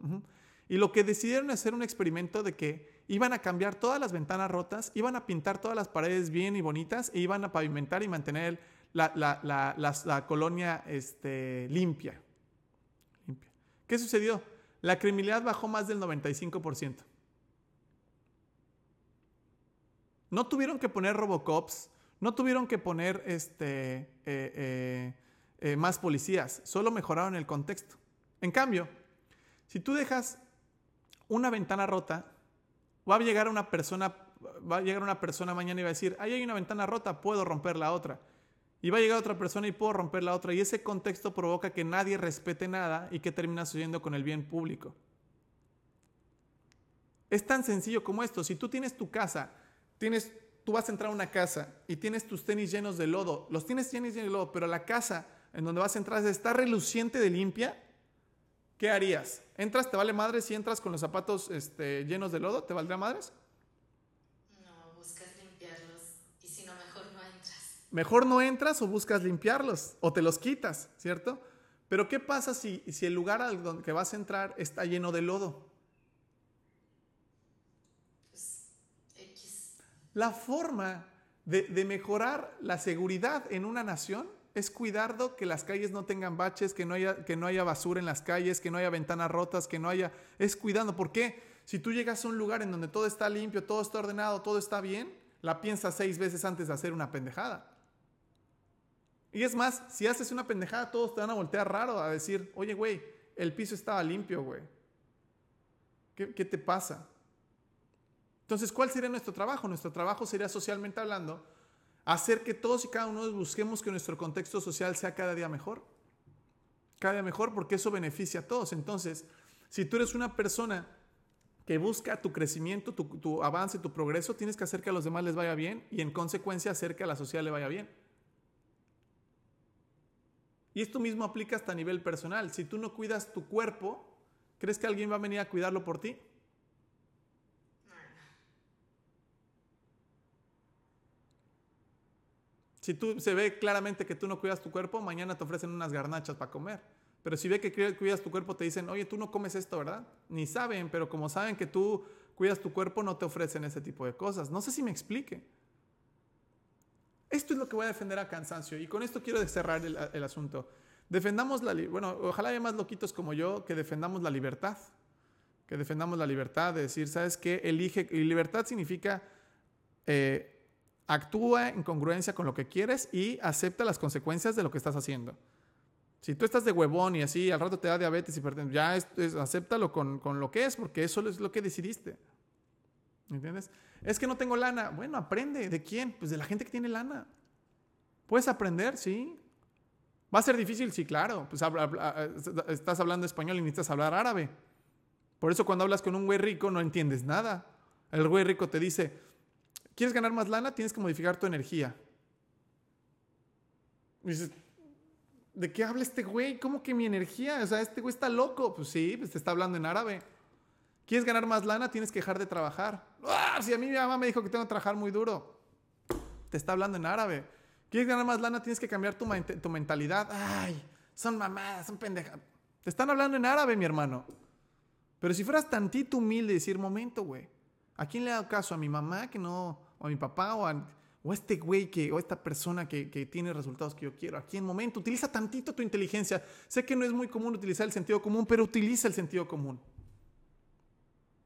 Y lo que decidieron hacer un experimento de que iban a cambiar todas las ventanas rotas, iban a pintar todas las paredes bien y bonitas e iban a pavimentar y mantener la, colonia este, limpia. limpia. ¿Qué sucedió? La criminalidad bajó más del 95%. No tuvieron que poner Robocops, no tuvieron que poner este, eh, eh, eh, más policías, solo mejoraron el contexto. En cambio, si tú dejas una ventana rota, va a llegar una persona, va a llegar una persona mañana y va a decir, ahí hay una ventana rota, puedo romper la otra. Y va a llegar otra persona y puedo romper la otra. Y ese contexto provoca que nadie respete nada y que termina sucediendo con el bien público. Es tan sencillo como esto. Si tú tienes tu casa, tienes tú vas a entrar a una casa y tienes tus tenis llenos de lodo, los tienes llenos de lodo, pero la casa en donde vas a entrar está reluciente de limpia, ¿qué harías? ¿Entras, te vale madres si entras con los zapatos este, llenos de lodo? ¿Te valdría madres? No, buscas limpiarlos y si no, mejor no entras. Mejor no entras o buscas limpiarlos o te los quitas, ¿cierto? Pero ¿qué pasa si, si el lugar al donde que vas a entrar está lleno de lodo? La forma de, mejorar la seguridad en una nación es cuidando que las calles no tengan baches, que no, haya, que no haya basura en las calles, que no haya ventanas rotas, que no haya... Es cuidando. ¿Por qué? Si tú llegas a un lugar en donde todo está limpio, todo está ordenado, todo está bien, la piensas seis veces antes de hacer una pendejada. Y es más, si haces una pendejada, todos te van a voltear raro a decir, oye, güey, el piso estaba limpio, güey. ¿Qué, ¿Qué te pasa? Entonces, ¿cuál sería nuestro trabajo? Nuestro trabajo sería socialmente hablando, hacer que todos y cada uno busquemos que nuestro contexto social sea cada día mejor. Cada día mejor porque eso beneficia a todos. Entonces, si tú eres una persona que busca tu crecimiento, tu, avance, tu progreso, tienes que hacer que a los demás les vaya bien y en consecuencia hacer que a la sociedad le vaya bien. Y esto mismo aplica hasta a nivel personal. Si tú no cuidas tu cuerpo, ¿crees que alguien va a venir a cuidarlo por ti? Si tú se ve claramente que tú no cuidas tu cuerpo, mañana te ofrecen unas garnachas para comer. Pero si ve que cuidas tu cuerpo, te dicen, oye, tú no comes esto, ¿verdad? Ni saben, pero como saben que tú cuidas tu cuerpo, no te ofrecen ese tipo de cosas. No sé si me explique. Esto es lo que voy a defender a cansancio. Y con esto quiero cerrar el, asunto. Defendamos la... Bueno, ojalá haya más loquitos como yo que defendamos la libertad. Que defendamos la libertad de decir, ¿sabes qué? Elige... Y libertad significa... Eh, actúa en congruencia con lo que quieres y acepta las consecuencias de lo que estás haciendo. Si tú estás de huevón y así, al rato te da diabetes y ya es, acéptalo con, con, lo que es, porque eso es lo que decidiste. ¿Entiendes? Es que no tengo lana. Bueno, aprende. ¿De quién? Pues de la gente que tiene lana. Puedes aprender, sí. ¿Va a ser difícil? Sí, claro. Pues estás hablando español y necesitas hablar árabe. Por eso cuando hablas con un güey rico no entiendes nada. El güey rico te dice, ¿Quieres ganar más lana? Tienes que modificar tu energía. dices, ¿de qué habla este güey? ¿Cómo que mi energía? O sea, este güey está loco. Pues sí, pues te está hablando en árabe. ¿Quieres ganar más lana? Tienes que dejar de trabajar. ¡Ah! Si a mí mi mamá me dijo que tengo que trabajar muy duro. Te está hablando en árabe. ¿Quieres ganar más lana? Tienes que cambiar tu, tu mentalidad. Ay, son mamadas, son pendejas. Te están hablando en árabe, mi hermano. Pero si fueras tantito humilde y decir, momento, güey. ¿A quién le ha dado caso? ¿A mi mamá que no, o a mi papá, o a, este güey que, o esta persona que, tiene resultados que yo quiero? ¿A quién momento? Utiliza tantito tu inteligencia. Sé que no es muy común utilizar el sentido común, pero utiliza el sentido común.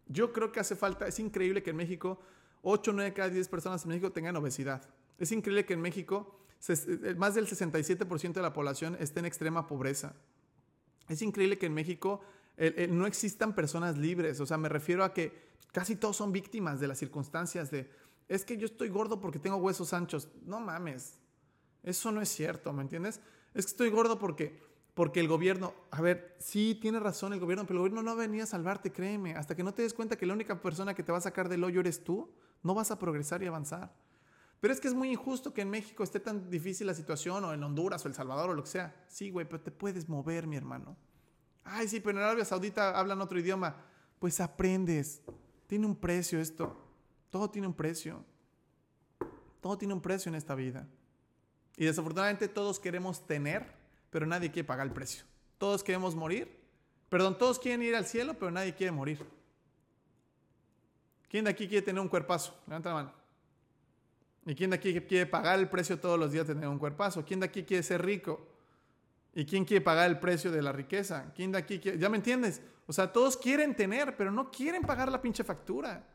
Yo creo que hace falta, es increíble que en México 8, 9 cada 10 personas en México tengan obesidad. Es increíble que en México eh, más del 67% de la población esté en extrema pobreza. Es increíble que en México no existan personas libres. O sea, me refiero a que casi todos son víctimas de las circunstancias de, es que yo estoy gordo porque tengo huesos anchos. No mames. Eso no es cierto, ¿me entiendes? Es que estoy gordo porque, porque el gobierno, a ver, sí tiene razón el gobierno, pero el gobierno no venía a salvarte, créeme. Hasta que no te des cuenta que la única persona que te va a sacar del hoyo eres tú, no vas a progresar y avanzar. Pero es que es muy injusto que en México esté tan difícil la situación, o en Honduras, o El Salvador, o lo que sea. Sí, güey, pero te puedes mover, mi hermano. Ay, sí, pero en Arabia Saudita hablan otro idioma. Pues aprendes. Tiene un precio esto. Todo tiene un precio. Todo tiene un precio en esta vida. Y desafortunadamente todos queremos tener, pero nadie quiere pagar el precio. Todos queremos morir. Perdón, todos quieren ir al cielo, pero nadie quiere morir. ¿Quién de aquí quiere tener un cuerpazo? Levanta la mano. ¿Y quién de aquí quiere pagar el precio todos los días de tener un cuerpazo? ¿Quién de aquí quiere ser rico? ¿Y quién quiere pagar el precio de la riqueza? ¿Quién de aquí quiere? ¿Ya me entiendes? O sea, todos quieren tener, pero no quieren pagar la pinche factura.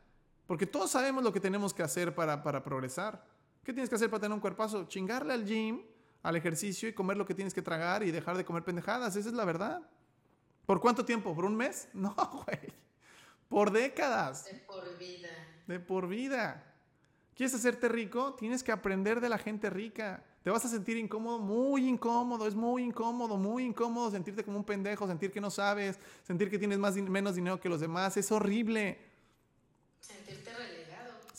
Porque todos sabemos lo que tenemos que hacer para, para progresar. ¿Qué tienes que hacer para tener un cuerpazo? Chingarle al gym, al ejercicio y comer lo que tienes que tragar y dejar de comer pendejadas. Esa es la verdad. ¿Por cuánto tiempo? ¿Por un mes? No, güey. Por décadas. De por vida. De por vida. ¿Quieres hacerte rico? Tienes que aprender de la gente rica. Te vas a sentir incómodo, muy incómodo, es muy incómodo, muy incómodo sentirte como un pendejo, sentir que no sabes, sentir que tienes más, menos dinero que los demás, es horrible.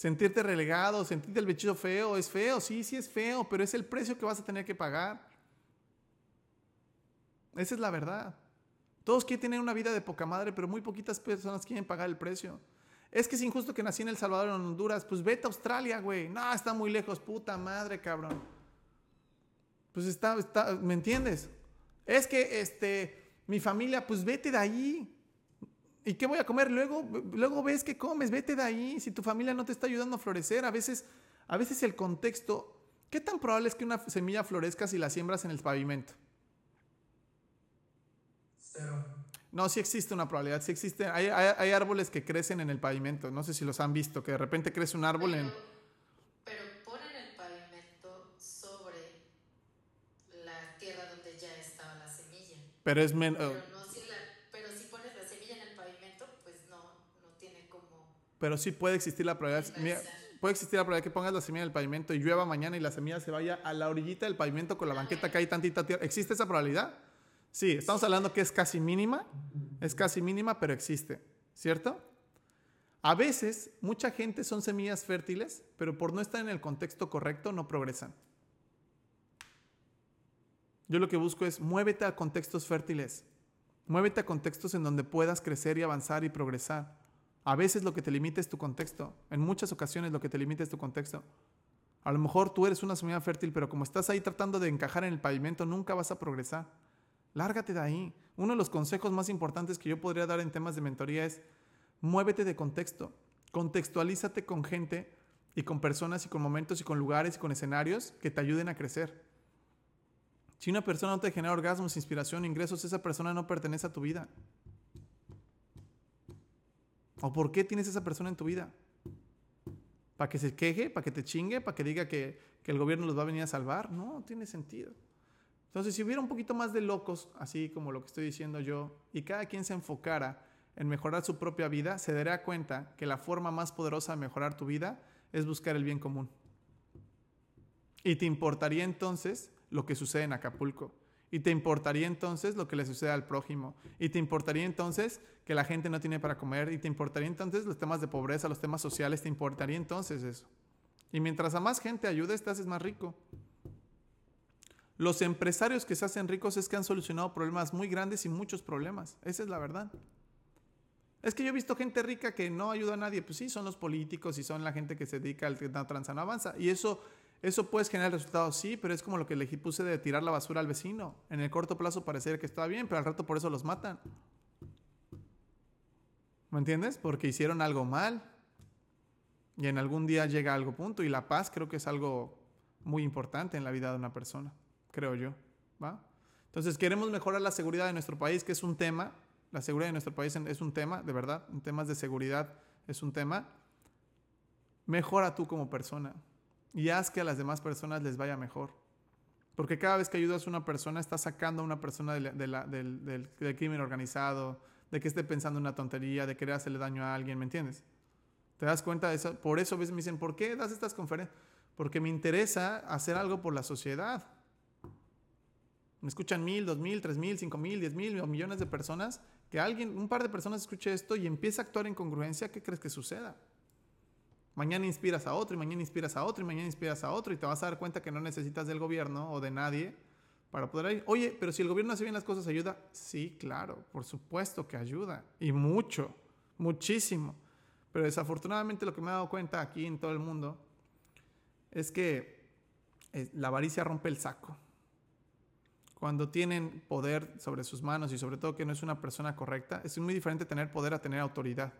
Sentirte relegado. Sentirte el bichito feo, es feo, sí, sí es feo, pero es el precio que vas a tener que pagar. Esa es la verdad. Todos quieren tener una vida de poca madre, pero muy poquitas personas quieren pagar el precio. Es que es injusto que nací en El Salvador o en Honduras. Pues vete a Australia, güey. No, está muy lejos, puta madre, cabrón. Pues está, está, ¿me entiendes? Es que este, mi familia, pues vete de ahí. ¿Y qué voy a comer? Luego, luego ves que comes, vete de ahí. Si tu familia no te está ayudando a florecer, a veces, a veces el contexto. ¿Qué tan probable es que una semilla florezca si la siembras en el pavimento? Cero. No, sí existe una probabilidad, sí existe. Hay, hay, árboles que crecen en el pavimento. No sé si los han visto, que de repente crece un árbol en Pero es menos... Pero, si pero si pones la semilla en el pavimento, pues no, no tiene como... Pero sí puede existir la probabilidad... puede existir la probabilidad que pongas la semilla en el pavimento y llueva mañana y la semilla se vaya a la orillita del pavimento con la banqueta que hay tantita tierra. ¿Existe esa probabilidad? Sí, estamos hablando que es casi mínima. Es casi mínima, pero existe. ¿Cierto? A veces, mucha gente son semillas fértiles, pero por no estar en el contexto correcto no progresan. Yo lo que busco es muévete a contextos fértiles. Muévete a contextos en donde puedas crecer y avanzar y progresar. A veces lo que te limita es tu contexto. En muchas ocasiones lo que te limita es tu contexto. A lo mejor tú eres una semilla fértil, pero como estás ahí tratando de encajar en el pavimento, nunca vas a progresar. Lárgate de ahí. Uno de los consejos más importantes que yo podría dar en temas de mentoría es muévete de contexto. Contextualízate con gente y con personas y con momentos y con lugares y con escenarios que te ayuden a crecer. Si una persona no te genera orgasmos, inspiración, ingresos, esa persona no pertenece a tu vida. ¿O por qué tienes esa persona en tu vida? ¿Para que se queje? ¿Para que te chingue? ¿Para que diga que, que el gobierno los va a venir a salvar? No, tiene sentido. Entonces, si hubiera un poquito más de locos, así como lo que estoy diciendo yo, y cada quien se enfocara en mejorar su propia vida, se daría cuenta que la forma más poderosa de mejorar tu vida es buscar el bien común. Y te importaría entonces lo que sucede en Acapulco. Y te importaría entonces lo que le sucede al prójimo. Y te importaría entonces que la gente no tiene para comer. Y te importaría entonces los temas de pobreza, los temas sociales. Te importaría entonces eso. Y mientras a más gente ayudes, te haces más rico. Los empresarios que se hacen ricos es que han solucionado problemas muy grandes y muchos problemas. Esa es la verdad. Es que yo he visto gente rica que no ayuda a nadie. Pues sí, son los políticos y son la gente que se dedica al tranza no avanza. Y eso, eso puede generar resultados, sí, pero es como lo que le puse de tirar la basura al vecino. En el corto plazo parecería que está bien, pero al rato por eso los matan. ¿Me entiendes? Porque hicieron algo mal. Y en algún día llega algo punto. Y la paz creo que es algo muy importante en la vida de una persona creo yo. ¿va? Entonces, queremos mejorar la seguridad de nuestro país, que es un tema. La seguridad de nuestro país es un tema, de verdad. En temas de seguridad es un tema. Mejora tú como persona y haz que a las demás personas les vaya mejor. Porque cada vez que ayudas a una persona, estás sacando a una persona del, del, crimen organizado, de que esté pensando una tontería, de querer hacerle daño a alguien, ¿me entiendes? ¿Te das cuenta de eso? Por eso a veces me dicen, ¿por qué das estas conferencias? Porque me interesa hacer algo por la sociedad. Me escuchan mil, dos mil, tres mil, cinco mil, diez mil o millones de personas. Que alguien, un par de personas escuche esto y empieza a actuar en congruencia, ¿qué crees que suceda? Mañana inspiras a otro y mañana inspiras a otro y mañana inspiras a otro y te vas a dar cuenta que no necesitas del gobierno o de nadie para poder ir. Oye, pero si el gobierno hace bien las cosas, ¿ayuda? Sí, claro, por supuesto que ayuda. Y mucho, muchísimo. Pero desafortunadamente lo que me he dado cuenta aquí en todo el mundo es que eh, la avaricia rompe el saco cuando tienen poder sobre sus manos y sobre todo que no es una persona correcta, es muy diferente tener poder a tener autoridad.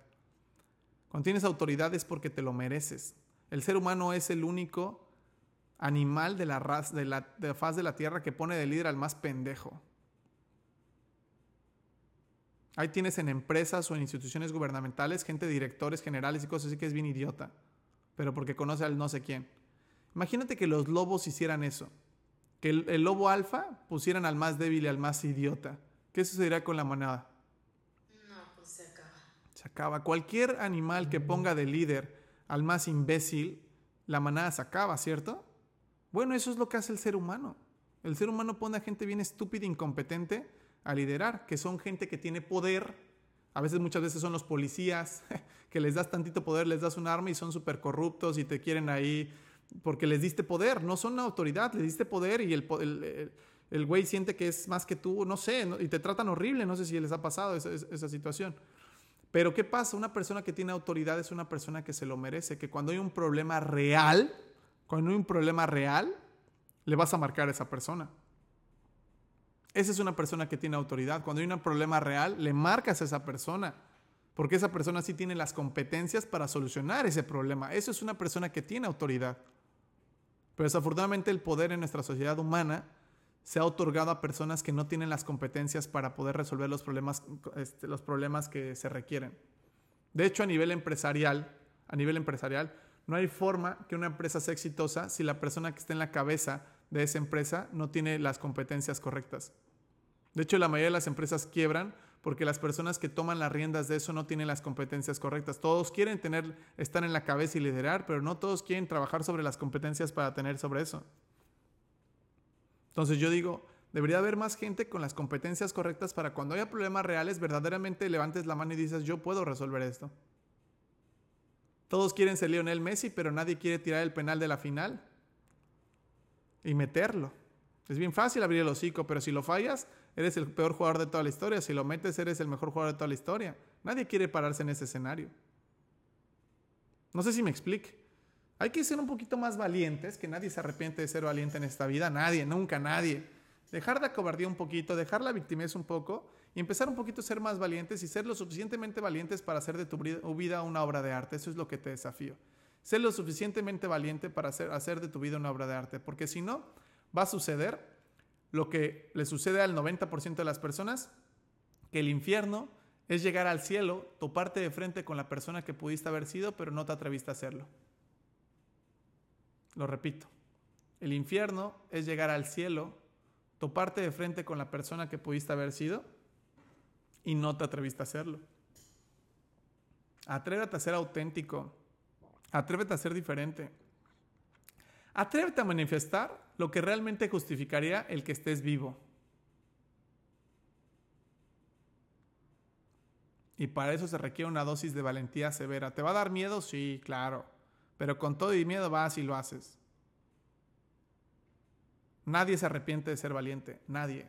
Cuando tienes autoridad es porque te lo mereces. El ser humano es el único animal de la, de la, de la faz de la tierra que pone de líder al más pendejo. Ahí tienes en empresas o en instituciones gubernamentales gente, directores generales y cosas así que es bien idiota, pero porque conoce al no sé quién. Imagínate que los lobos hicieran eso que el, lobo alfa pusieran al más débil y al más idiota. ¿Qué sucedería con la manada? No, pues se acaba. Se acaba. Cualquier animal que ponga de líder al más imbécil, la manada se acaba, ¿cierto? Bueno, eso es lo que hace el ser humano. El ser humano pone a gente bien estúpida e incompetente a liderar, que son gente que tiene poder. A veces, muchas veces son los policías, que les das tantito poder, les das un arma y son súper corruptos y te quieren ahí porque les diste poder, no son una autoridad, les diste poder y el, el, güey siente que es más que tú, no sé, y te tratan horrible, no sé si les ha pasado esa, esa, situación. Pero ¿qué pasa? Una persona que tiene autoridad es una persona que se lo merece, que cuando hay un problema real, cuando hay un problema real, le vas a marcar a esa persona. Esa es una persona que tiene autoridad. Cuando hay un problema real, le marcas a esa persona. Porque esa persona sí tiene las competencias para solucionar ese problema. Eso es una persona que tiene autoridad. Pero desafortunadamente el poder en nuestra sociedad humana se ha otorgado a personas que no tienen las competencias para poder resolver los problemas, este, los problemas que se requieren. De hecho, a nivel empresarial, a nivel empresarial, no hay forma que una empresa sea exitosa si la persona que está en la cabeza de esa empresa no tiene las competencias correctas. De hecho, la mayoría de las empresas quiebran porque las personas que toman las riendas de eso no tienen las competencias correctas. Todos quieren tener, estar en la cabeza y liderar, pero no todos quieren trabajar sobre las competencias para tener sobre eso. Entonces yo digo, debería haber más gente con las competencias correctas para cuando haya problemas reales, verdaderamente levantes la mano y dices, yo puedo resolver esto. Todos quieren ser Lionel Messi, pero nadie quiere tirar el penal de la final y meterlo. Es bien fácil abrir el hocico, pero si lo fallas, eres el peor jugador de toda la historia. Si lo metes, eres el mejor jugador de toda la historia. Nadie quiere pararse en ese escenario. No sé si me explique. Hay que ser un poquito más valientes, que nadie se arrepiente de ser valiente en esta vida. Nadie, nunca nadie. Dejar la cobardía un poquito, dejar la victimez un poco y empezar un poquito a ser más valientes y ser lo suficientemente valientes para hacer de tu vida una obra de arte. Eso es lo que te desafío. Ser lo suficientemente valiente para hacer, de tu vida una obra de arte. Porque si no, va a suceder lo que le sucede al 90% de las personas, que el infierno es llegar al cielo, toparte de frente con la persona que pudiste haber sido, pero no te atreviste a hacerlo. Lo repito, el infierno es llegar al cielo, toparte de frente con la persona que pudiste haber sido y no te atreviste a hacerlo. Atrévete a ser auténtico, atrévete a ser diferente. Atrévete a manifestar lo que realmente justificaría el que estés vivo. Y para eso se requiere una dosis de valentía severa. ¿Te va a dar miedo? Sí, claro. Pero con todo y miedo vas y lo haces. Nadie se arrepiente de ser valiente. Nadie.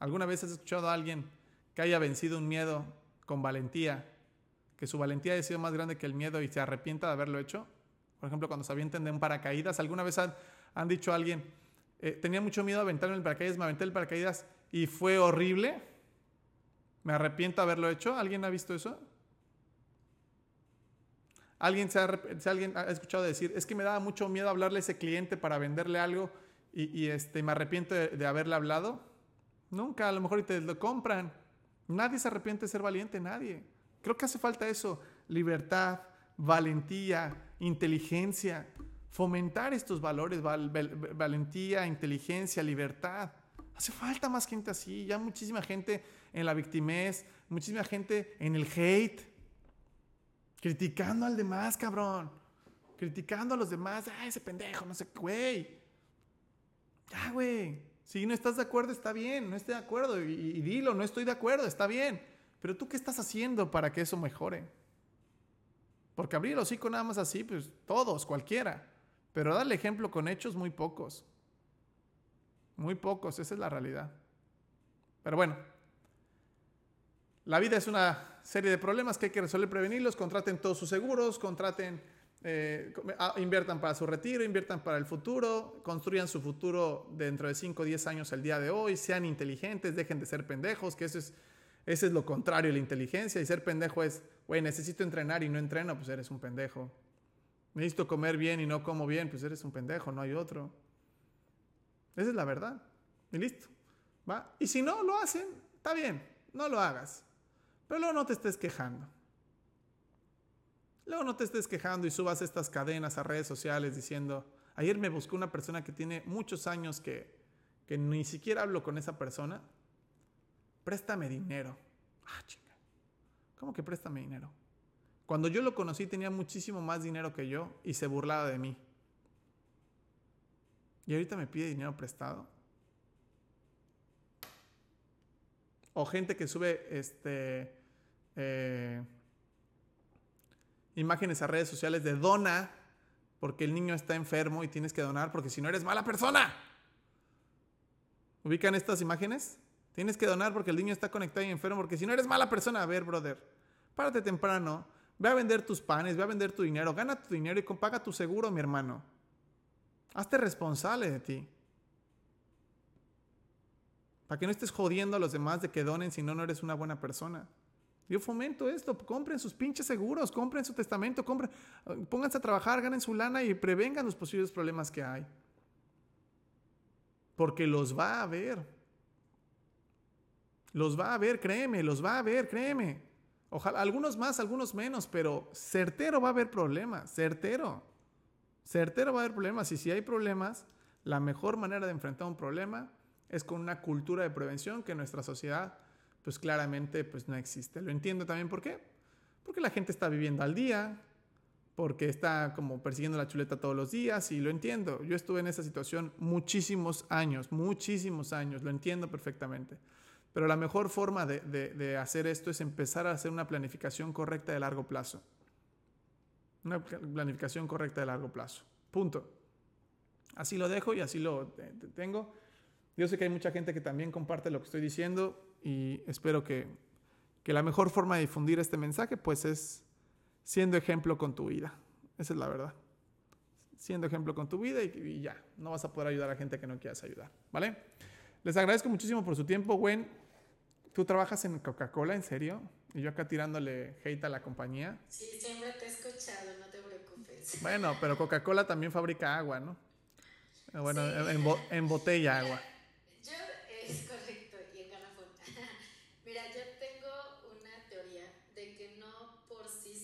¿Alguna vez has escuchado a alguien que haya vencido un miedo con valentía? Que su valentía haya sido más grande que el miedo y se arrepienta de haberlo hecho? Por ejemplo, cuando se avienten de un paracaídas. ¿Alguna vez han, dicho a alguien, eh, tenía mucho miedo de aventarme el paracaídas, me aventé el paracaídas y fue horrible? ¿Me arrepiento de haberlo hecho? ¿Alguien ha visto eso? ¿Alguien, se ha, ¿Alguien ha escuchado decir, es que me daba mucho miedo hablarle a ese cliente para venderle algo y, este, me arrepiento de, haberle hablado? Nunca, a lo mejor te lo compran. Nadie se arrepiente de ser valiente, nadie. Creo que hace falta eso, libertad, valentía, inteligencia, fomentar estos valores, valentía, inteligencia, libertad. Hace falta más gente así, ya muchísima gente en la victimez, muchísima gente en el hate. Criticando al demás, cabrón. Criticando a los demás. Ah, ese pendejo, no sé, güey. Ya, güey. Si no estás de acuerdo, está bien. No estoy de acuerdo. Y, dilo, no estoy de acuerdo, está bien. Pero tú, ¿qué estás haciendo para que eso mejore? Porque abrir el hocico nada más así, pues todos, cualquiera. Pero darle ejemplo con hechos, muy pocos. Muy pocos, esa es la realidad. Pero bueno, la vida es una serie de problemas que hay que resolver, prevenirlos, contraten todos sus seguros, contraten, eh, ah, inviertan para su retiro, inviertan para el futuro, construyan su futuro dentro de 5 o 10 años el día de hoy, sean inteligentes, dejen de ser pendejos, que eso es, eso es lo contrario de la inteligencia, y ser pendejo es, güey, necesito entrenar y no entreno, pues eres un pendejo. Necesito comer bien y no como bien, pues eres un pendejo, no hay otro. Esa es la verdad. Y listo. ¿Va? Y si no lo hacen, está bien, no lo hagas. Pero luego no te estés quejando. Luego no te estés quejando y subas estas cadenas a redes sociales diciendo, ayer me buscó una persona que tiene muchos años que, que ni siquiera hablo con esa persona. Préstame dinero. Ah, chinga. ¿Cómo que préstame dinero? Cuando yo lo conocí tenía muchísimo más dinero que yo y se burlaba de mí. Y ahorita me pide dinero prestado. O gente que sube este, eh, imágenes a redes sociales de dona porque el niño está enfermo y tienes que donar porque si no eres mala persona. ¿Ubican estas imágenes? Tienes que donar porque el niño está conectado y enfermo porque si no eres mala persona. A ver, brother, párate temprano, ve a vender tus panes, ve a vender tu dinero, gana tu dinero y paga tu seguro, mi hermano. Hazte responsable de ti. Para que no estés jodiendo a los demás de que donen si no, no eres una buena persona. Yo fomento esto, compren sus pinches seguros, compren su testamento, compren, pónganse a trabajar, ganen su lana y prevengan los posibles problemas que hay. Porque los va a haber. Los va a haber, créeme, los va a haber, créeme. Ojalá, algunos más, algunos menos, pero certero va a haber problemas, certero. Certero va a haber problemas y si hay problemas, la mejor manera de enfrentar un problema es con una cultura de prevención que en nuestra sociedad pues claramente pues no existe. Lo entiendo también por qué. Porque la gente está viviendo al día, porque está como persiguiendo la chuleta todos los días y lo entiendo. Yo estuve en esa situación muchísimos años, muchísimos años, lo entiendo perfectamente. Pero la mejor forma de, de hacer esto es empezar a hacer una planificación correcta de largo plazo. Una planificación correcta de largo plazo. Punto. Así lo dejo y así lo tengo. Yo sé que hay mucha gente que también comparte lo que estoy diciendo y espero que, que la mejor forma de difundir este mensaje pues es siendo ejemplo con tu vida. Esa es la verdad. Siendo ejemplo con tu vida y, y ya, no vas a poder ayudar a gente que no quieras ayudar, ¿vale? Les agradezco muchísimo por su tiempo, Gwen. ¿Tú trabajas en Coca-Cola, en serio? Y yo acá tirándole hate a la compañía. Sí, siempre te he escuchado, no te preocupes. Bueno, pero Coca-Cola también fabrica agua, ¿no? Bueno, Sí. en, bo- en botella agua.